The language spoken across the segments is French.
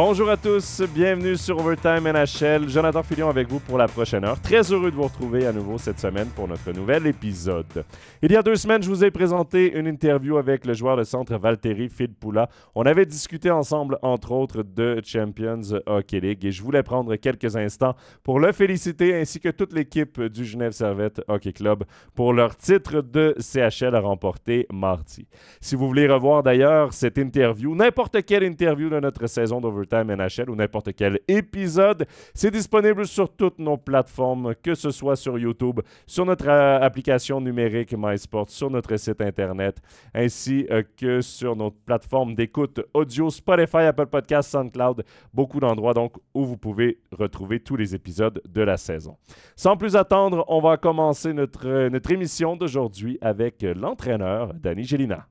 Bonjour à tous, bienvenue sur Overtime NHL. Jonathan Filion avec vous pour la prochaine heure. Très heureux de vous retrouver à nouveau cette semaine pour notre nouvel épisode. Il y a deux semaines, je vous ai présenté une interview avec le joueur de centre Valtteri Filppula. On avait discuté ensemble, entre autres, de Champions Hockey League et je voulais prendre quelques instants pour le féliciter ainsi que toute l'équipe du Genève Servette Hockey Club pour leur titre de CHL à remporter mardi. Si vous voulez revoir d'ailleurs cette interview, n'importe quelle interview de notre saison d'Overtime, Time NHL ou n'importe quel épisode. C'est disponible sur toutes nos plateformes, que ce soit sur YouTube, sur notre euh, application numérique MySport, sur notre site Internet, ainsi euh, que sur notre plateforme d'écoute audio Spotify, Apple Podcasts, SoundCloud, beaucoup d'endroits donc où vous pouvez retrouver tous les épisodes de la saison. Sans plus attendre, on va commencer notre, euh, notre émission d'aujourd'hui avec l'entraîneur Danny Gelina.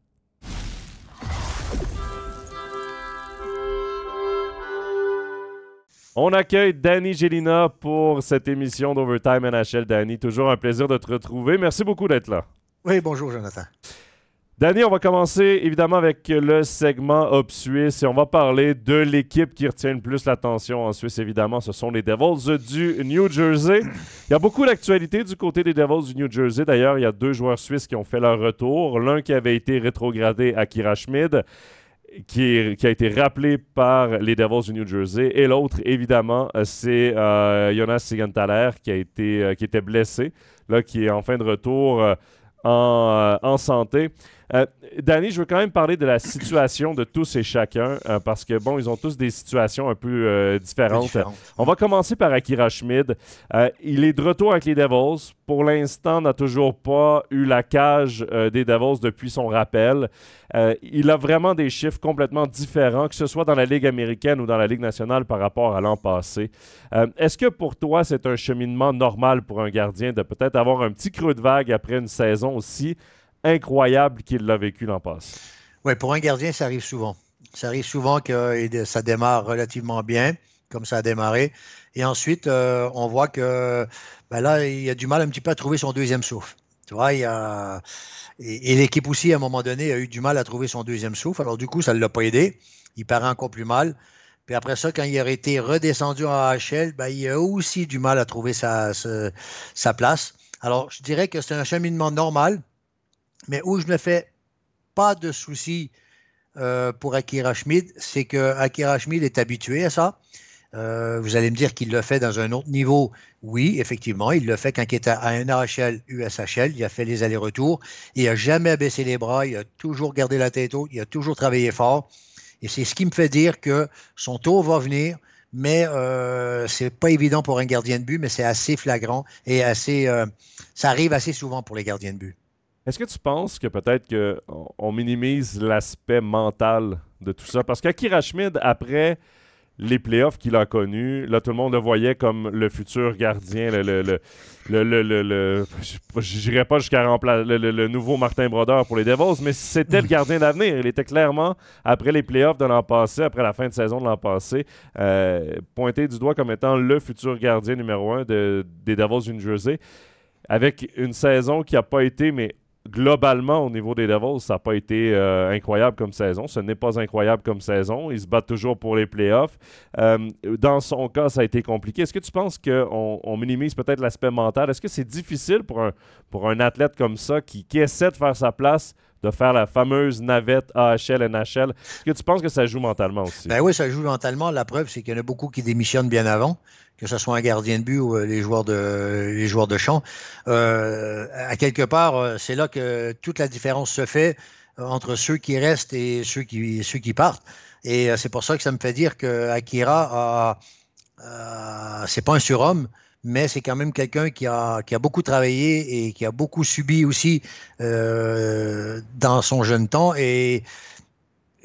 On accueille Danny Gelina pour cette émission d'Overtime NHL. Danny, toujours un plaisir de te retrouver. Merci beaucoup d'être là. Oui, bonjour Jonathan. Danny, on va commencer évidemment avec le segment Up Suisse et on va parler de l'équipe qui retient le plus l'attention en Suisse. Évidemment, ce sont les Devils du New Jersey. Il y a beaucoup d'actualités du côté des Devils du New Jersey. D'ailleurs, il y a deux joueurs suisses qui ont fait leur retour. L'un qui avait été rétrogradé à Kira Schmid qui, a été rappelé par les Devils du New Jersey. Et l'autre, évidemment, euh, c'est euh, Jonas Sigenthaler qui, a été, euh, était blessé, qui est en fin de retour en, en, santé. Danny, je veux quand même parler de la situation de tous et chacun parce que, bon, ils ont tous des situations un peu différentes. On va commencer par Akira Schmid. il est de retour avec les Devils. Pour l'instant, n'a toujours pas eu la cage des Devils depuis son rappel. Euh, il a vraiment des chiffres complètement différents, que ce soit dans la Ligue américaine ou dans la Ligue nationale par rapport à l'an passé. Euh, est-ce que pour toi, c'est un cheminement normal pour un gardien de peut-être avoir un petit creux de vague après une saison aussi incroyable qu'il l'a vécu l'an passé? Oui, pour un gardien, ça arrive souvent. Ça arrive souvent que ça démarre relativement bien, comme ça a démarré. Et ensuite, euh, on voit que ben là, il a du mal un petit peu à trouver son deuxième souffle. Tu vois, il a et, l'équipe aussi, à un moment donné, a eu du mal à trouver son deuxième souffle. Alors, du coup, ça ne l'a pas aidé. Il paraît encore plus mal. Puis après ça, quand il a été redescendu en AHL, ben, il a aussi du mal à trouver sa, place. Alors, je dirais que c'est un cheminement normal, mais où je ne fais pas de soucis euh, pour Akira Schmid, c'est que Akira Schmid est habitué à ça. Euh, vous allez me dire qu'il le fait dans un autre niveau. Oui, effectivement, il le fait quand il était à un AHL, USHL. Il a fait les allers-retours. Il n'a jamais baissé les bras. Il a toujours gardé la tête haute. Il a toujours travaillé fort. Et c'est ce qui me fait dire que son tour va venir, mais euh, c'est pas évident pour un gardien de but, mais c'est assez flagrant et assez. Euh, ça arrive assez souvent pour les gardiens de but. Est-ce que tu penses que peut-être qu'on minimise l'aspect mental de tout ça? Parce qu'Akira Schmid, après les playoffs qu'il a connus, là, tout le monde le voyait comme le futur gardien, le, le, le, le, pas jusqu'à remplacer le, nouveau Martin Brodeur pour les Devils, mais c'était le gardien d'avenir. Il était clairement, après les playoffs de l'an passé, après la fin de saison de l'an passé, euh, pointé du doigt comme étant le futur gardien numéro un de, des Devils du New Jersey, avec une saison qui n'a pas été, mais globalement, au niveau des Devils, ça n'a pas été euh, incroyable comme saison. Ce n'est pas incroyable comme saison. Ils se battent toujours pour les playoffs. Euh, dans son cas, ça a été compliqué. Est-ce que tu penses qu'on on minimise peut-être l'aspect mental? Est-ce que c'est difficile pour un, athlète comme ça qui, qui essaie de faire sa place de faire la fameuse navette AHL, NHL. Est-ce que tu penses que ça joue mentalement aussi? Ben oui, ça joue mentalement. La preuve, c'est qu'il y en a beaucoup qui démissionnent bien avant, que ce soit un gardien de but ou euh, les joueurs de, champ. Euh, à quelque part, euh, c'est là que toute la différence se fait entre ceux qui restent et ceux qui, partent. Et c'est pour ça que ça me fait dire que Akira, c'est pas un surhomme mais c'est quand même quelqu'un qui a, qui a beaucoup travaillé et qui a beaucoup subi aussi euh, dans son jeune temps. Et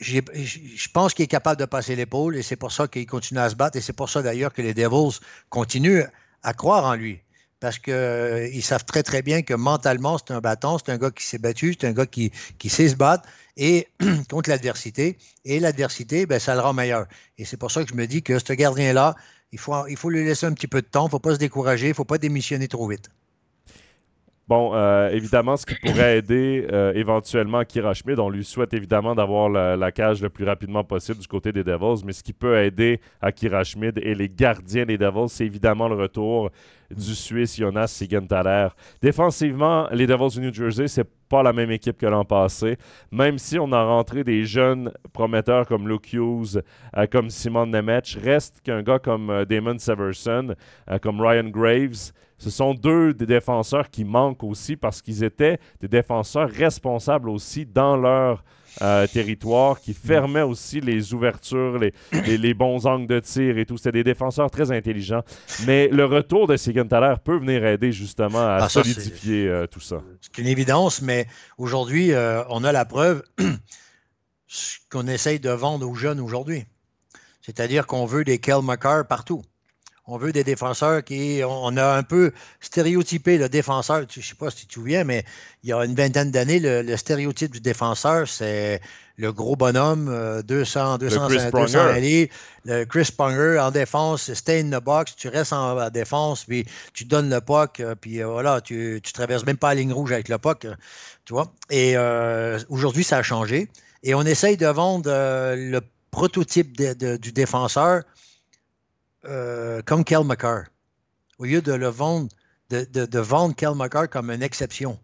je pense qu'il est capable de passer l'épaule et c'est pour ça qu'il continue à se battre. Et c'est pour ça d'ailleurs que les Devils continuent à croire en lui. Parce qu'ils euh, savent très, très bien que mentalement, c'est un bâton, c'est un gars qui s'est battu, c'est un gars qui, qui sait se battre et contre l'adversité. Et l'adversité, ben, ça le rend meilleur. Et c'est pour ça que je me dis que ce gardien-là, il faut, il faut lui laisser un petit peu de temps. Il ne faut pas se décourager. Il ne faut pas démissionner trop vite. Bon, euh, évidemment, ce qui pourrait aider euh, éventuellement Kira Schmid, on lui souhaite évidemment d'avoir la, cage le plus rapidement possible du côté des Devils, mais ce qui peut aider Akira Schmid et les gardiens des Devils, c'est évidemment le retour du Suisse Jonas Sigenthaler. Défensivement, les Devils du New Jersey, c'est pas la même équipe que l'an passé. Même si on a rentré des jeunes prometteurs comme Luke Hughes, euh, comme Simon Nemec, reste qu'un gars comme Damon Severson, comme Ryan Graves, ce sont deux des défenseurs qui manquent aussi parce qu'ils étaient des défenseurs responsables aussi dans leur euh, territoire, qui fermaient aussi les ouvertures, les, bons angles de tir et tout. C'était des défenseurs très intelligents. Mais le retour de Sigenthaler peut venir aider justement à ah, solidifier euh, tout ça. C'est une évidence, mais aujourd'hui, euh, on a la preuve qu'on essaye de vendre aux jeunes aujourd'hui. C'est-à-dire qu'on veut des Kel partout. On veut des défenseurs qui. On a un peu stéréotypé le défenseur. Je ne sais pas si tu te souviens, mais il y a une vingtaine d'années, le, stéréotype du défenseur, c'est le gros bonhomme, 200, 200, 200 allées, le Chris Pronger en défense, stay in the box, tu restes en défense, puis tu donnes le puck, euh, puis euh, voilà, tu ne traverses même pas la ligne rouge avec le puck, euh, tu vois. Et aujourd'hui, ça a changé. Et on essaye de vendre le prototype du défenseur euh, comme Kel McCarr, au lieu de le vendre, de, vendre Kel McCarr comme une exception.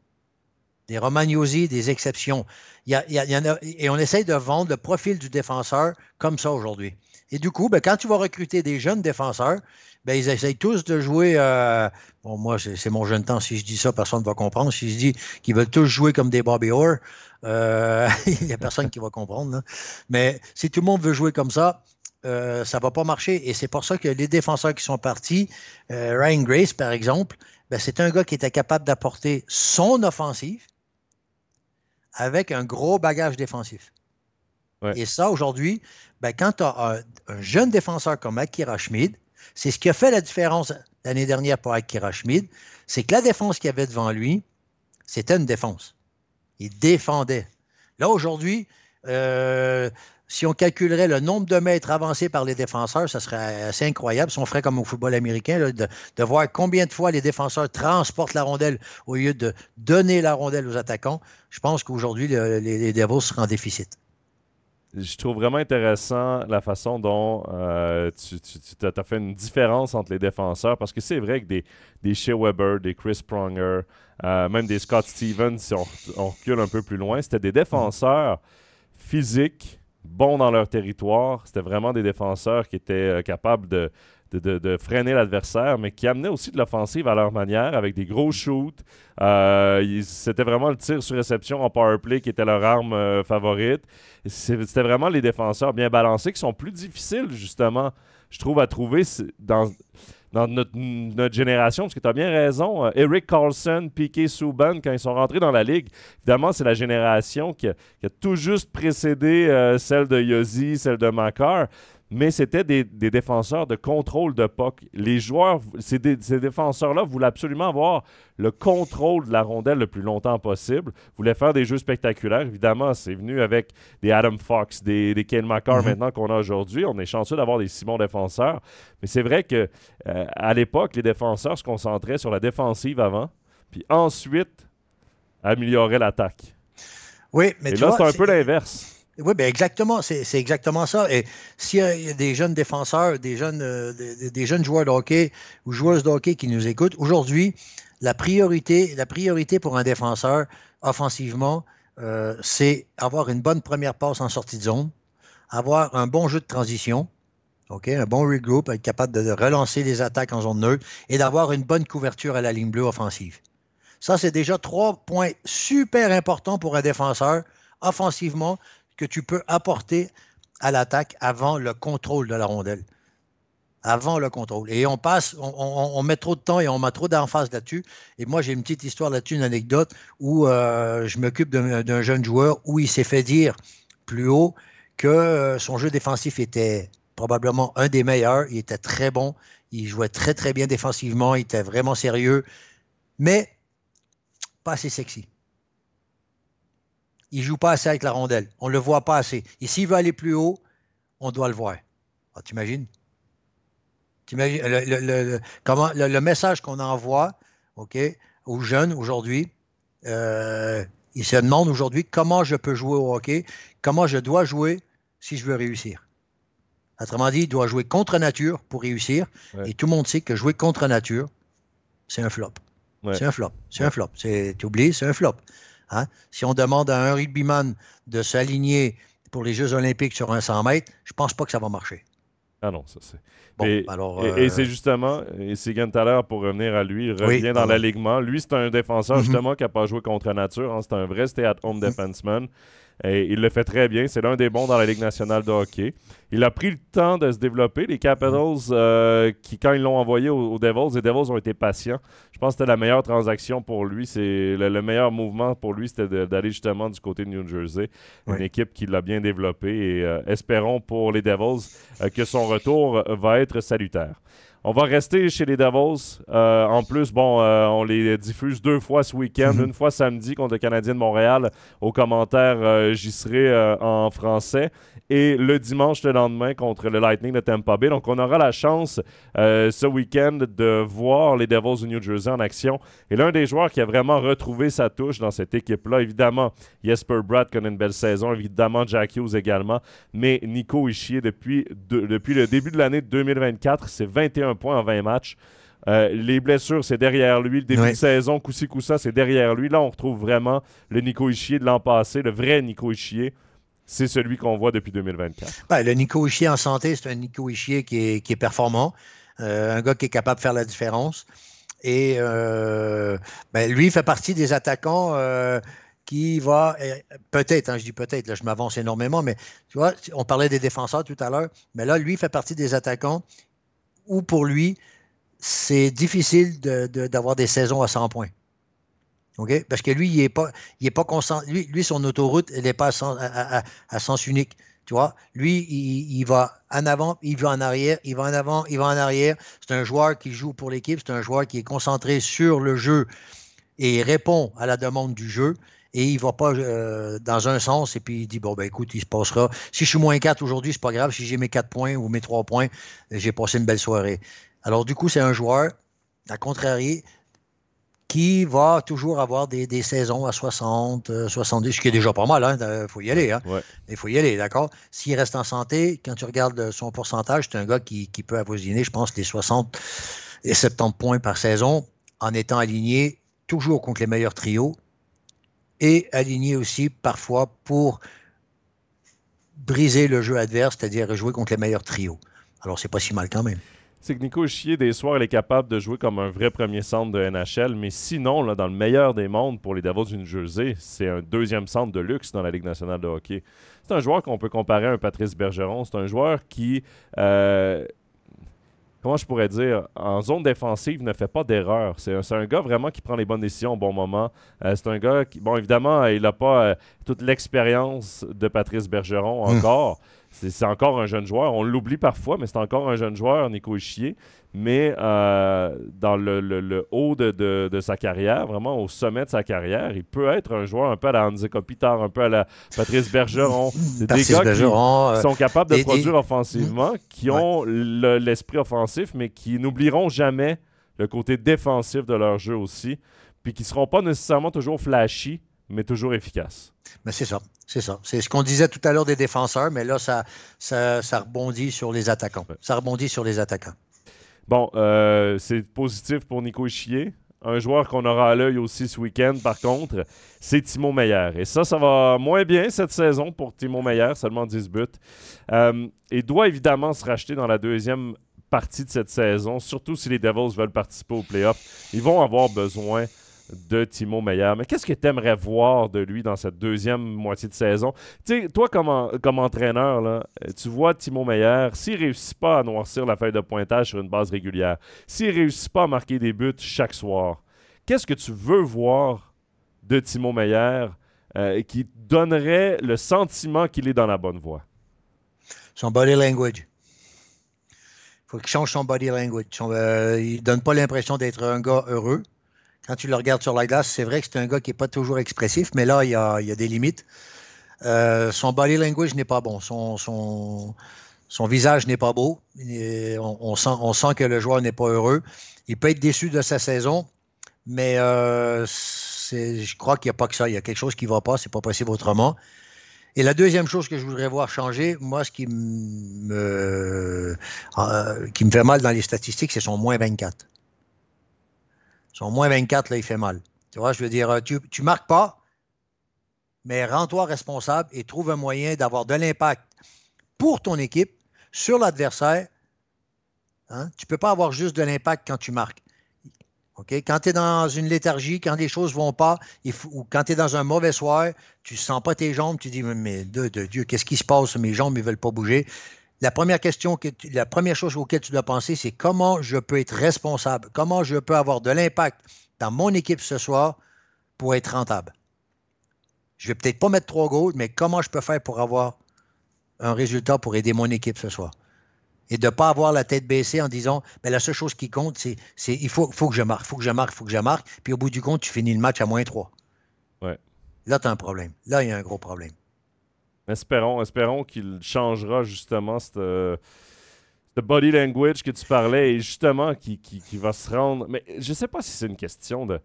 Des Romagnosi, des exceptions. Et on essaye de vendre le profil du défenseur comme ça aujourd'hui. Et du coup, ben, quand tu vas recruter des jeunes défenseurs, ben, ils essayent tous de jouer. Euh, bon, moi, c'est mon jeune temps. Si je dis ça, personne ne va comprendre. Si je dis qu'ils veulent tous jouer comme des Bobby Orr, euh, il n'y a personne qui va comprendre. Mais si tout le monde veut jouer comme ça, euh, ça ne va pas marcher. Et c'est pour ça que les défenseurs qui sont partis, euh, Ryan Grace, par exemple, ben, c'est un gars qui était capable d'apporter son offensive avec un gros bagage défensif. Et ça, aujourd'hui, ben, quand tu as un, jeune défenseur comme Akira Schmid, c'est ce qui a fait la différence l'année dernière pour Akira Schmid, c'est que la défense qu'il y avait devant lui, c'était une défense. Il défendait. Là, aujourd'hui, euh, si on calculerait le nombre de mètres avancés par les défenseurs, ça serait assez incroyable. Si on ferait comme au football américain, de, voir combien de fois les défenseurs transportent la rondelle au lieu de donner la rondelle aux attaquants, je pense qu'aujourd'hui, les, les, Devils seront en déficit. Je trouve vraiment intéressant la façon dont euh, tu, as fait une différence entre les défenseurs parce que c'est vrai que des, des Shea Weber, des Chris Pronger, euh, même des Scott Stevens, si on, on recule un peu plus loin, c'était des défenseurs physiques bons dans leur territoire. C'était vraiment des défenseurs qui étaient euh, capables de, freiner l'adversaire, mais qui amenaient aussi de l'offensive à leur manière, avec des gros shoots. Euh, c'était vraiment le tir sur réception en power play qui était leur arme euh, favorite. C'était vraiment les défenseurs bien balancés qui sont plus difficiles, justement, je trouve, à trouver dans dans notre, génération, parce que tu as bien raison. Euh, Eric Carlson, Piquet Souban, quand ils sont rentrés dans la ligue, évidemment, c'est la génération qui a, tout juste précédé euh, celle de Yossi, celle de Makar mais c'était des, défenseurs de contrôle de puck. Les joueurs, ces, défenseurs-là voulaient absolument avoir le contrôle de la rondelle le plus longtemps possible, voulaient faire des jeux spectaculaires. Évidemment, c'est venu avec des Adam Fox, des, des Ken McCarr mm-hmm. maintenant qu'on a aujourd'hui. On est chanceux d'avoir des si bons défenseurs. Mais c'est vrai que euh, à l'époque, les défenseurs se concentraient sur la défensive avant, puis ensuite amélioraient l'attaque. Oui, mais Et là, c'est un peu l'inverse. Oui, bien exactement, c'est exactement ça. Et s'il y a des jeunes défenseurs, des jeunes, euh, des, jeunes joueurs de hockey ou joueuses de hockey qui nous écoutent, aujourd'hui, la priorité, la priorité pour un défenseur offensivement, euh, c'est avoir une bonne première passe en sortie de zone, avoir un bon jeu de transition, un bon regroup, être capable de relancer les attaques en zone neutre et d'avoir une bonne couverture à la ligne bleue offensive. Ça, c'est déjà trois points super importants pour un défenseur offensivement que tu peux apporter à l'attaque avant le contrôle de la rondelle. Avant le contrôle. Et on passe, on, met trop de temps et on met trop d'emphase là-dessus. Et moi, j'ai une petite histoire là-dessus, une anecdote où euh, je m'occupe d'un jeune joueur où il s'est fait dire plus haut que euh, son jeu défensif était probablement un des meilleurs. Il était très bon. Il jouait très, très bien défensivement. Il était vraiment sérieux. Mais pas assez sexy il ne joue pas assez avec la rondelle. On ne le voit pas assez. Et s'il veut aller plus haut, on doit le voir. Ah, t'imagines? T'imagines le, le, comment, le, message qu'on envoie OK, aux jeunes aujourd'hui. Euh, ils se demandent aujourd'hui comment je peux jouer au hockey, comment je dois jouer si je veux réussir. Autrement dit, il doit jouer contre nature pour réussir. Et tout le monde sait que jouer contre nature, c'est un flop. C'est un flop. C'est un flop. Tu oublies, c'est un flop. Hein? Si on demande à un rugbyman de s'aligner pour les Jeux olympiques sur un 100 mètres, je pense pas que ça va marcher. Ah non, ça c'est. et, euh, c'est justement, et c'est Thaler, pour revenir à lui, il revient dans l'alignement. Lui, c'est un défenseur mm-hmm. justement qui n'a pas joué contre nature. Hein. c'est un vrai stay-at-home defenseman. Et il le fait très bien. C'est l'un des bons dans la Ligue nationale de hockey. Il a pris le temps de se développer. Les Capitals, euh, qui, quand ils l'ont envoyé aux, Devils, les Devils ont été patients. Je pense que c'était la meilleure transaction pour lui. C'est le, meilleur mouvement pour lui, c'était d'aller justement du côté de New Jersey. Une équipe qui l'a bien développée. Et euh, espérons pour les Devils euh, que son retour va être salutaire. On va rester chez les Devils. Euh, en plus, bon, euh, on les diffuse deux fois ce week-end. Mhm. Une fois samedi contre le Canadien de Montréal. Aux commentaires, euh, j'y serai en français. Et le dimanche, le lendemain, contre le Lightning de Tampa Bay. Donc, on aura la chance ce week-end de voir les Devils du New Jersey en action. Et l'un des joueurs qui a vraiment retrouvé sa touche dans cette équipe-là, évidemment, Jesper Bratt connaît une belle saison. Évidemment, Jack Hughes également. Mais Nico Ischier, depuis, depuis le début de l'année 2024, c'est 21 points en 20 matchs. Euh, les blessures, c'est derrière lui. Le début de saison, coup ça, c'est derrière lui. Là, on retrouve vraiment le Nico Ischier de l'an passé, le vrai Nico Ischier. C'est celui qu'on voit depuis 2024. Ben, le Nico Ischier en santé, c'est un Nico Ischier qui est, performant, euh, un gars qui est capable de faire la différence. Et euh, ben, lui fait partie des attaquants qui va, peut-être, hein, je dis peut-être, là je m'avance énormément, mais tu vois, on parlait des défenseurs tout à l'heure, mais là, lui fait partie des attaquants où pour lui, c'est difficile d'avoir des saisons à 100 points. Parce que lui, il n'est pas, il est pas. Lui, lui, son autoroute, elle n'est pas à sens, unique. Tu vois? Lui, il, va en avant, il va en arrière, il va en avant, il va en arrière. C'est un joueur qui joue pour l'équipe, c'est un joueur qui est concentré sur le jeu et répond à la demande du jeu et il ne va pas euh, dans un sens et puis il dit bon ben écoute, il se passera. Si je suis moins 4 aujourd'hui, c'est pas grave. Si j'ai mes 4 points ou mes 3 points, j'ai passé une belle soirée. Alors du coup, c'est un joueur, à contrarier, qui va toujours avoir des, saisons à 60, 70, euh, ce qui est déjà pas mal, il hein, faut y aller. Hein. Il faut y aller, d'accord? S'il reste en santé, quand tu regardes son pourcentage, c'est un gars qui, qui peut avoisiner, je pense, les 60 et 70 points par saison en étant aligné toujours contre les meilleurs trios et aligné aussi parfois pour briser le jeu adverse, c'est-à-dire jouer contre les meilleurs trios. Alors, c'est pas si mal quand même. C'est que Nico Chier, des soirs, il est capable de jouer comme un vrai premier centre de NHL, mais sinon, là, dans le meilleur des mondes pour les Devils du New Jersey, c'est un deuxième centre de luxe dans la Ligue nationale de hockey. C'est un joueur qu'on peut comparer à un Patrice Bergeron. C'est un joueur qui euh, comment je pourrais dire, en zone défensive, ne fait pas d'erreur. C'est un, gars vraiment qui prend les bonnes décisions au bon moment. Euh, c'est un gars qui, bon, évidemment, il n'a pas euh, toute l'expérience de Patrice Bergeron hmm. encore. C'est encore un jeune joueur. On l'oublie parfois, mais c'est encore un jeune joueur, Nico Ischier mais euh, dans le, haut de, sa carrière, vraiment au sommet de sa carrière, il peut être un joueur un peu à la Hansi Kopitar, un peu à la Patrice Bergeron. C'est des gars qui, euh, sont capables de produire offensivement, qui ont l'esprit offensif, mais qui n'oublieront jamais le côté défensif de leur jeu aussi, puis qui ne seront pas nécessairement toujours flashy, mais toujours efficaces. Mais c'est ça, c'est ça. C'est ce qu'on disait tout à l'heure des défenseurs, mais là, ça, ça, rebondit sur les attaquants. Ça rebondit sur les attaquants. Bon, euh, c'est positif pour Nico Chier. Un joueur qu'on aura à l'œil aussi ce week-end, par contre, c'est Timo Meyer. Et ça, ça va moins bien cette saison pour Timo Meyer, seulement 10 buts. Euh, et doit évidemment se racheter dans la deuxième partie de cette saison, surtout si les Devils veulent participer aux playoffs. Ils vont avoir besoin de Timo Meyer. Mais qu'est-ce que tu aimerais voir de lui dans cette deuxième moitié de saison? Toi, comme, entraîneur, tu vois Timo Meyer, s'il réussit pas à noircir la feuille de pointage sur une base régulière, s'il réussit pas à marquer des buts chaque soir, qu'est-ce que tu veux voir de Timo Meyer euh, qui donnerait le sentiment qu'il est dans la bonne voie? Son body language. Il faut qu'il change son body language. Euh, il ne donne pas l'impression d'être un gars heureux quand tu le regardes sur la glace, c'est vrai que c'est un gars qui n'est pas toujours expressif, mais là, il y a, des limites. Euh, son body language n'est pas bon. Son, visage n'est pas beau. On, sent, que le joueur n'est pas heureux. Il peut être déçu de sa saison, Mais je crois qu'il n'y a pas que ça. Il y a quelque chose qui ne va pas. C'est pas possible autrement. Et la deuxième chose que je voudrais voir changer, moi, ce qui qui me fait mal dans les statistiques, c'est son moins 24. Son moins 24, là, il fait mal. Tu vois, je veux dire, tu ne marques pas, mais rends-toi responsable et trouve un moyen d'avoir de l'impact pour ton équipe sur l'adversaire. Hein? Tu ne peux pas avoir juste de l'impact quand tu marques. Quand tu es dans une léthargie, quand les choses ne vont pas, ou quand tu es dans un mauvais soir, tu ne sens pas tes jambes, tu dis Mais de, Dieu, qu'est-ce qui se passe? Mes jambes ne veulent pas bouger. La première question, que la première chose auquel tu dois penser, c'est comment je peux être responsable, comment je peux avoir de l'impact dans mon équipe ce soir pour être rentable? Je ne vais peut-être pas mettre trois goals, mais comment je peux faire pour avoir un résultat pour aider mon équipe ce soir? Et de ne pas avoir la tête baissée en disant mais la seule chose qui compte, c'est il faut, faut que je marque, il faut que je marque, il faut que je marque. Puis au bout du compte, tu finis le match à moins trois. Ouais. Là, tu as un problème. Là, il y a un gros problème. Espérons, espérons qu'il changera justement cette, body language que tu parlais et justement qui, va se rendre. Mais je ne sais pas si c'est une question de.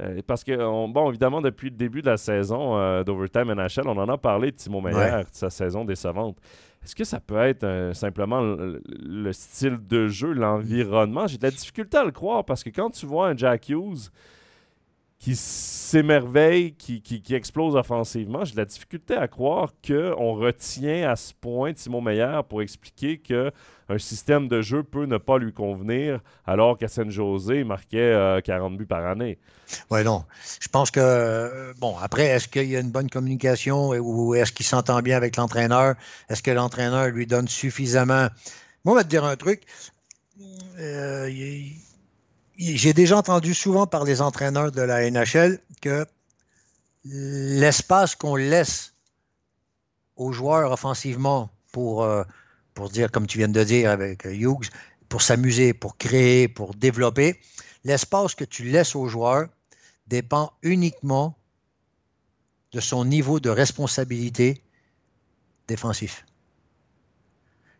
Euh, parce que, bon, évidemment, depuis le début de la saison euh, d'Overtime NHL, on en a parlé de Timo Meyer, de sa saison décevante. Est-ce que ça peut être euh, simplement le, style de jeu, l'environnement? J'ai de la difficulté à le croire parce que quand tu vois un Jack Hughes qui s'émerveille, qui, qui, explose offensivement, j'ai de la difficulté à croire qu'on retient à ce point Timo Meyer pour expliquer qu'un système de jeu peut ne pas lui convenir alors qu'à José marquait 40 euh, buts par année. Oui, non. Je pense que, euh, bon, après, est-ce qu'il y a une bonne communication ou est-ce qu'il s'entend bien avec l'entraîneur? Est-ce que l'entraîneur lui donne suffisamment? Moi, on va te dire un truc. Euh, j'ai déjà entendu souvent par les entraîneurs de la NHL que l'espace qu'on laisse aux joueurs offensivement pour, euh, dire, comme tu viens de dire avec Hughes, pour s'amuser, pour créer, pour développer, l'espace que tu laisses aux joueurs dépend uniquement de son niveau de responsabilité défensif.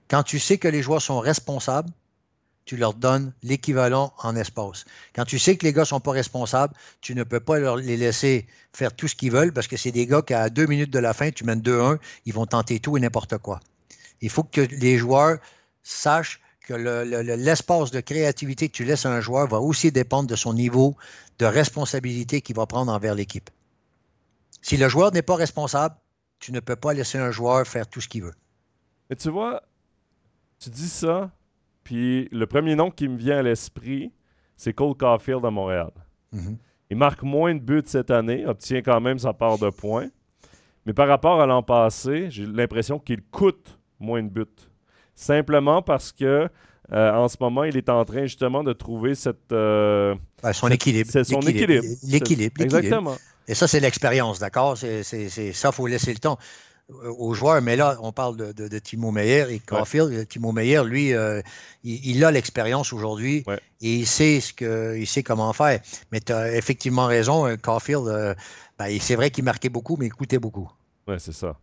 Quand tu sais que les joueurs sont responsables, tu leur donnes l'équivalent en espace. Quand tu sais que les gars ne sont pas responsables, tu ne peux pas leur, les laisser faire tout ce qu'ils veulent parce que c'est des gars qui, à deux minutes de la fin, tu mènes 2-1, ils vont tenter tout et n'importe quoi. Il faut que les joueurs sachent que l'espace de créativité que tu laisses à un joueur va aussi dépendre de son niveau de responsabilité qu'il va prendre envers l'équipe. Si le joueur n'est pas responsable, tu ne peux pas laisser un joueur faire tout ce qu'il veut. Mais tu vois, tu dis ça, puis le premier nom qui me vient à l'esprit, c'est Cole Caulfield à Montréal. Mhm. Il marque moins de buts cette année, obtient quand même sa part de points. Mais par rapport à l'an passé, j'ai l'impression qu'il coûte moins de buts. Simplement parce que euh, en ce moment, il est en train justement de trouver cette, euh, son équilibre. C'est son équilibre. L'équilibre. Exactement. Et ça, c'est l'expérience, d'accord? C'est, ça, il faut laisser le temps. Euh, aux joueurs, mais là, on parle de, Timo Meyer et Caulfield. Timo Meyer, lui, euh, il, a l'expérience aujourd'hui et il sait ce que, il sait comment faire. Mais tu as effectivement raison, euh, Caulfield, ben, c'est vrai qu'il marquait beaucoup, mais il coûtait beaucoup. Oui, c'est ça.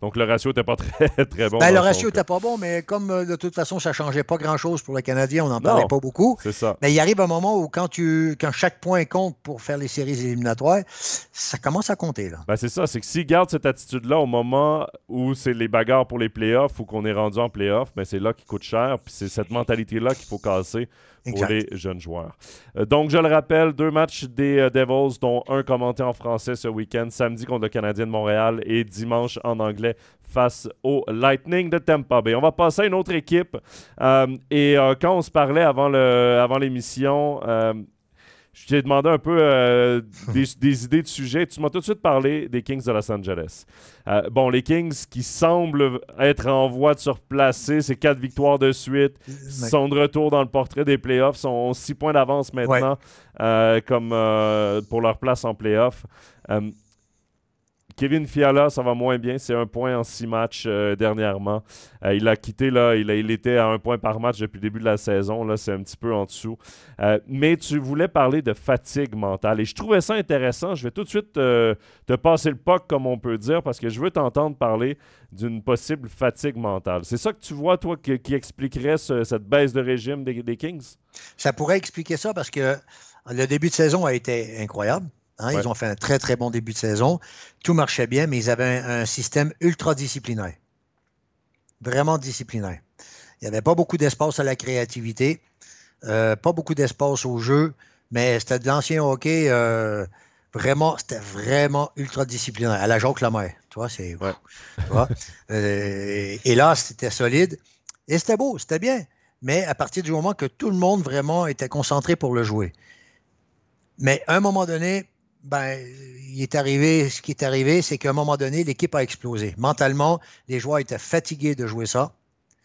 Donc le ratio n'était pas très, très bon. Ben, le ratio n'était pas bon, mais comme euh, de toute façon, ça ne changeait pas grand-chose pour le Canadien, on n'en parlait pas beaucoup. C'est ça. Mais il arrive un moment où quand, tu, quand chaque point compte pour faire les séries éliminatoires, ça commence à compter. Là. Ben, c'est ça, c'est que s'il garde cette attitude-là au moment où c'est les bagarres pour les playoffs ou qu'on est rendu en playoffs, ben, c'est là qu'il coûte cher. Puis c'est cette mentalité-là qu'il faut casser pour les jeunes joueurs. Euh, donc, je le rappelle, deux matchs des euh, Devils, dont un commenté en français ce week-end, samedi contre le Canadien de Montréal et dimanche en anglais face au Lightning de Tampa Bay. On va passer à une autre équipe. Euh, et quand on se parlait avant l'émission, avant je t'ai demandé un peu euh, des, idées de sujet. Tu m'as tout de suite parlé des Kings de Los Angeles. Euh, bon, les Kings qui semblent être en voie de se replacer, c'est quatre victoires de suite, sont de retour dans le portrait des playoffs, sont six points d'avance maintenant euh, comme pour leur place en playoffs. Kevin Fiala, ça va moins bien. C'est un point en six matchs euh, dernièrement. Euh, il a quitté, là, il, était à un point par match depuis le début de la saison. Là, c'est un petit peu en dessous. Euh, mais tu voulais parler de fatigue mentale. Et je trouvais ça intéressant. Je vais tout de suite te passer le POC, comme on peut dire, parce que je veux t'entendre parler d'une possible fatigue mentale. C'est ça que tu vois, toi, qui, expliquerait cette baisse de régime des, Kings? Ça pourrait expliquer ça parce que Le début de saison a été incroyable. Hein. Ils ont fait un très, très bon début de saison. Tout marchait bien, mais ils avaient un, système ultra disciplinaire. Vraiment disciplinaire. Il n'y avait pas beaucoup d'espace à la créativité, euh, pas beaucoup d'espace au jeu, mais c'était de l'ancien hockey. Euh, vraiment, c'était vraiment ultra disciplinaire. À la Jacques Lemaire. Tu vois, c'est. Euh, et là, c'était solide. Et c'était beau, c'était bien. Mais à partir du moment que tout le monde vraiment était concentré pour le jouer. Mais à un moment donné, ben, il est arrivé, ce qui est arrivé, c'est qu'à un moment donné, l'équipe a explosé. Mentalement, les joueurs étaient fatigués de jouer ça.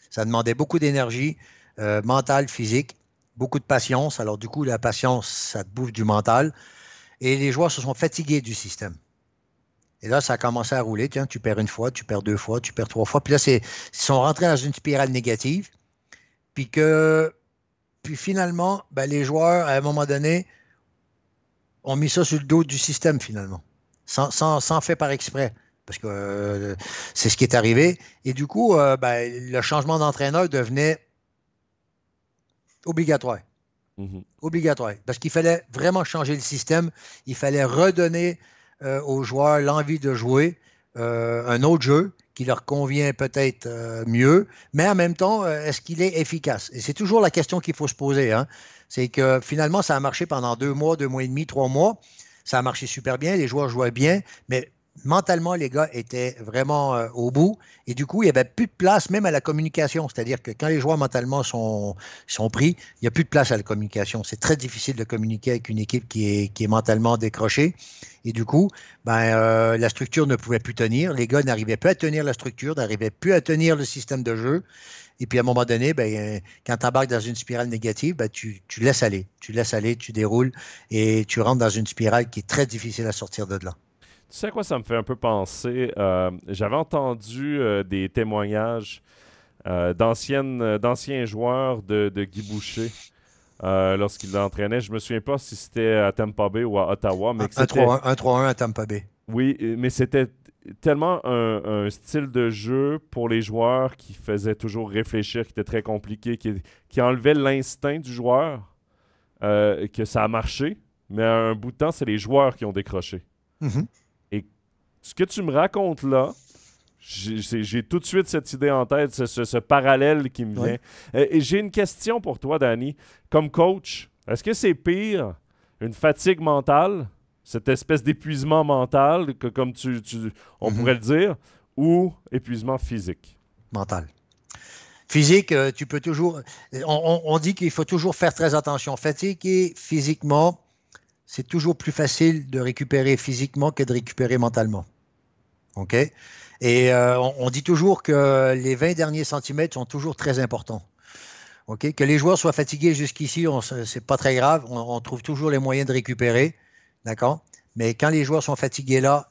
Ça demandait beaucoup d'énergie euh, mentale, physique, beaucoup de patience. Alors, du coup, la patience, ça te bouffe du mental. Et les joueurs se sont fatigués du système. Et là, ça a commencé à rouler. Tiens, tu perds une fois, tu perds deux fois, tu perds trois fois. Puis là, ils sont rentrés dans une spirale négative. Puis que, puis finalement, ben, les joueurs, à un moment donné, ont mis ça sur le dos du système, finalement, sans, sans, fait par exprès. Parce que euh, c'est ce qui est arrivé. Et du coup, euh, ben, le changement d'entraîneur devenait obligatoire. Mm-hmm. Obligatoire. Parce qu'il fallait vraiment changer le système. Il fallait redonner euh, aux joueurs l'envie de jouer un autre jeu qui leur convient peut-être mieux, mais en même temps, est-ce qu'il est efficace? Et c'est toujours la question qu'il faut se poser. Hein? C'est que finalement, ça a marché pendant deux mois, deux mois et demi, trois mois. Ça a marché super bien, les joueurs jouaient bien, mais mentalement, les gars étaient vraiment euh, au bout. Et du coup, il n'y avait plus de place même à la communication. C'est-à-dire que quand les joueurs mentalement sont, pris, il n'y a plus de place à la communication. C'est très difficile de communiquer avec une équipe qui est, qui est mentalement décrochée. Et du coup, ben, euh, la structure ne pouvait plus tenir. Les gars n'arrivaient plus à tenir la structure, n'arrivaient plus à tenir le système de jeu. Et puis à un moment donné, ben, quand tu embarques dans une spirale négative, ben, tu, tu, laisses aller. Tu laisses aller, tu déroules et tu rentres dans une spirale qui est très difficile à sortir de là. Tu sais à quoi ça me fait un peu penser? Euh, j'avais entendu euh, des témoignages euh, d'anciens joueurs de, de, Guy Boucher lorsqu'il l'entraînait. Je me souviens pas si c'était à Tampa Bay ou à Ottawa. Mais 1-3-1 à Tampa Bay. Oui, mais c'était tellement un, style de jeu pour les joueurs qui faisait toujours réfléchir, qui était très compliqué, qui, qui enlevait l'instinct du joueur, euh, que ça a marché. Mais à un bout de temps, c'est les joueurs qui ont décroché. Mm-hmm. Et ce que tu me racontes là, j'ai tout de suite cette idée en tête, ce, parallèle qui me vient. Et, j'ai une question pour toi, Danny. Comme coach, est-ce que c'est pire une fatigue mentale cette espèce d'épuisement mental, que, comme tu, on mhm. pourrait le dire, ou épuisement physique? Mental. Physique, euh, tu peux toujours. On, dit qu'il faut toujours faire très attention. Fatigué physiquement, c'est toujours plus facile de récupérer physiquement que de récupérer mentalement. OK? Et euh, on, dit toujours que les 20 derniers centimètres sont toujours très importants. OK? Que les joueurs soient fatigués jusqu'ici, c'est pas très grave. on, trouve toujours les moyens de récupérer. D'accord? Mais quand les joueurs sont fatigués là,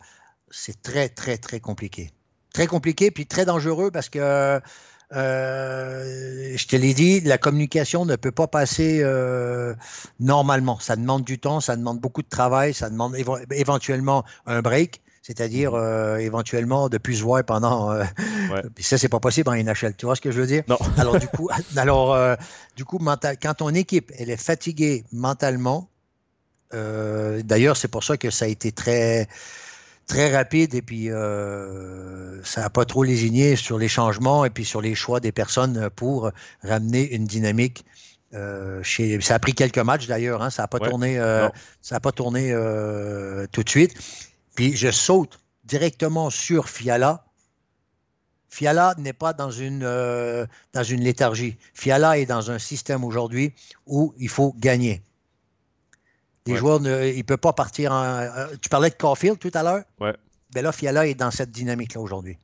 c'est très, très, très compliqué. Très compliqué, puis très dangereux parce que, euh, je te l'ai dit, la communication ne peut pas passer euh, normalement. Ça demande du temps, ça demande beaucoup de travail, ça demande éventuellement un break c'est-à-dire mhm. euh, éventuellement de plus voir pendant. Euh, ça, c'est pas possible en NHL. Tu vois ce que je veux dire? Non. alors, du coup, alors, du coup mental, quand ton équipe elle est fatiguée mentalement, euh, d'ailleurs, c'est pour ça que ça a été très, très rapide et puis euh, ça n'a pas trop lésigné sur les changements et puis sur les choix des personnes pour ramener une dynamique. Euh, chez... Ça a pris quelques matchs d'ailleurs, hein. ça n'a pas, tourné, ça pas tourné tout de suite. Puis je saute directement sur Fiala. Fiala n'est pas dans une, dans une léthargie. Fiala est dans un système aujourd'hui où il faut gagner. Les joueurs, ne, ils ne peuvent pas partir en. Tu parlais de Caulfield tout à l'heure? Oui. Ben là, Fiala est dans cette dynamique-là aujourd'hui.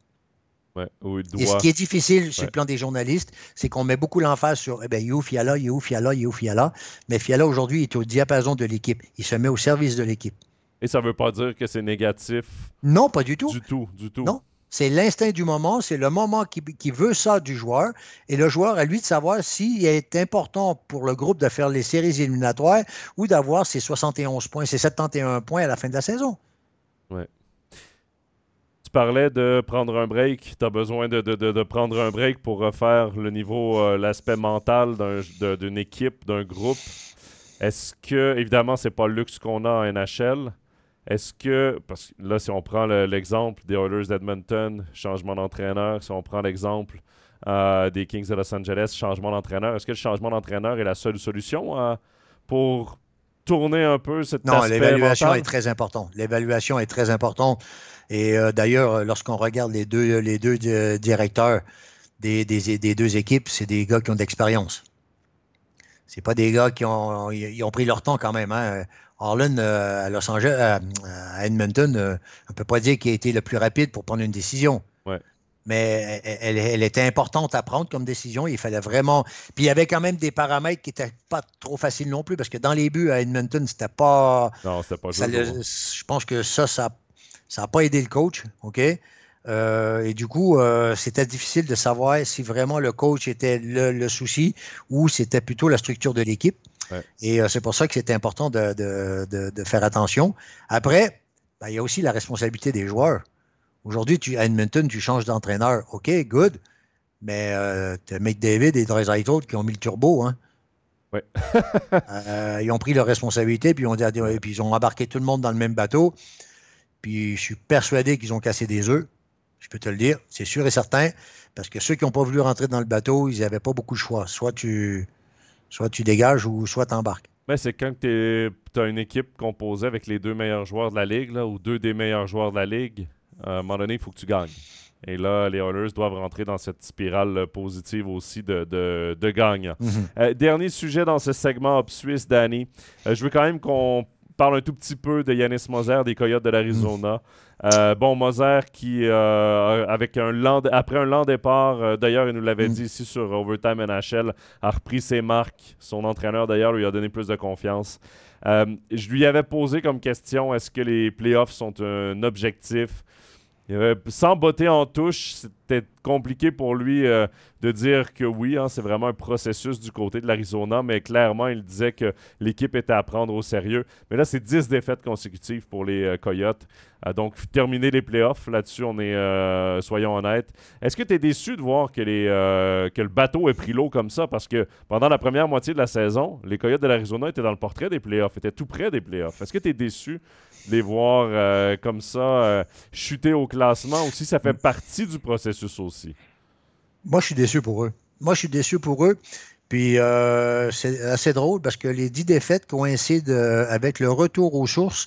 Ouais, Et ce qui est difficile sur le plan des journalistes, c'est qu'on met beaucoup l'emphase sur eh ben, You Fiala, You Fiala, You Fiala. Mais Fiala, aujourd'hui, est au diapason de l'équipe. Il se met au service de l'équipe. Et ça ne veut pas dire que c'est négatif? Non, pas du tout. Du tout, du tout. Non, c'est l'instinct du moment, c'est le moment qui, veut ça du joueur. Et le joueur, à lui de savoir s'il est important pour le groupe de faire les séries éliminatoires ou d'avoir ses 71 points, ses 71 points à la fin de la saison. Ouais. Tu parlais de prendre un break. Tu as besoin de, prendre un break pour refaire le niveau, euh, l'aspect mental d'une équipe, d'un groupe. Est-ce que, évidemment, c'est pas le luxe qu'on a en NHL. Est-ce que, parce que là, si on prend l'exemple des Oilers d'Edmonton, changement d'entraîneur, si on prend l'exemple euh, des Kings de Los Angeles, changement d'entraîneur, est-ce que le changement d'entraîneur est la seule solution euh, pour tourner un peu cette Non, l'évaluation est très importante. L'évaluation est très importante. Et euh, d'ailleurs, lorsqu'on regarde les deux, les deux directeurs des, des, deux équipes, c'est des gars qui ont d'expérience. C'est pas des gars qui ont, ils ont pris leur temps quand même. Hein. Harlan à Los Angeles, à Edmonton, on ne peut pas dire qu'il a été le plus rapide pour prendre une décision. Ouais mais elle, était importante à prendre comme décision. Il fallait vraiment. Puis il y avait quand même des paramètres qui n'étaient pas trop faciles non plus, parce que dans les buts à Edmonton, c'était pas. Non, c'était pas ça, Je pense que ça, ça n'a pas aidé le coach. OK? Euh, et du coup, euh, c'était difficile de savoir si vraiment le coach était le, souci ou c'était plutôt la structure de l'équipe. Et euh, c'est pour ça que c'était important de, faire attention. Après, ben, il y a aussi la responsabilité des joueurs. Aujourd'hui, tu, à Edmonton, tu changes d'entraîneur. OK, good. Mais tu as McDavid et Draisaitl qui ont mis le turbo. Hein. Oui. Ils ont pris leur responsabilité, puis, puis ils ont embarqué tout le monde dans le même bateau. Puis je suis persuadé qu'ils ont cassé des œufs. Je peux te le dire. C'est sûr et certain. Parce que ceux qui n'ont pas voulu rentrer dans le bateau, ils n'avaient pas beaucoup de choix. Soit tu, soit tu dégages ou soit tu embarques. Mais c'est quand tu as une équipe composée avec les deux meilleurs joueurs de la Ligue, là, ou deux des meilleurs joueurs de la Ligue, à un moment donné, il faut que tu gagnes. Et là, les Oilers doivent rentrer dans cette spirale positive aussi de, de, de gagnant. Mhm. Euh, dernier sujet dans ce segment Up Suisse, Danny. Euh, je veux quand même qu'on parle un tout petit peu de Yanis Moser des Coyotes de l'Arizona. Euh, bon, Moser qui, avec un lent, après un lent départ, d'ailleurs, il nous l'avait mhm. dit ici sur Overtime NHL, a repris ses marques. Son entraîneur, d'ailleurs, lui a donné plus de confiance. je lui avais posé comme question est-ce que les playoffs sont un objectif? Sans botter en touche, c'était compliqué pour lui euh, de dire que oui, hein, c'est vraiment un processus du côté de l'Arizona, mais clairement, il disait que l'équipe était à prendre au sérieux. Mais là, c'est 10 défaites consécutives pour les euh, Coyotes. Euh, donc, terminer les playoffs, là-dessus, on est, soyons honnêtes. Est-ce que tu es déçu de voir que, que le bateau est pris l'eau comme ça? Parce que pendant la première moitié de la saison, les Coyotes de l'Arizona étaient dans le portrait des playoffs, étaient tout près des playoffs. Est-ce que tu es déçu les voir comme ça chuter au classement ou si ça fait partie du processus aussi? Moi, je suis déçu pour eux. Moi, je suis déçu pour eux. Puis euh, c'est assez drôle parce que les dix défaites coïncident euh, avec le retour aux sources,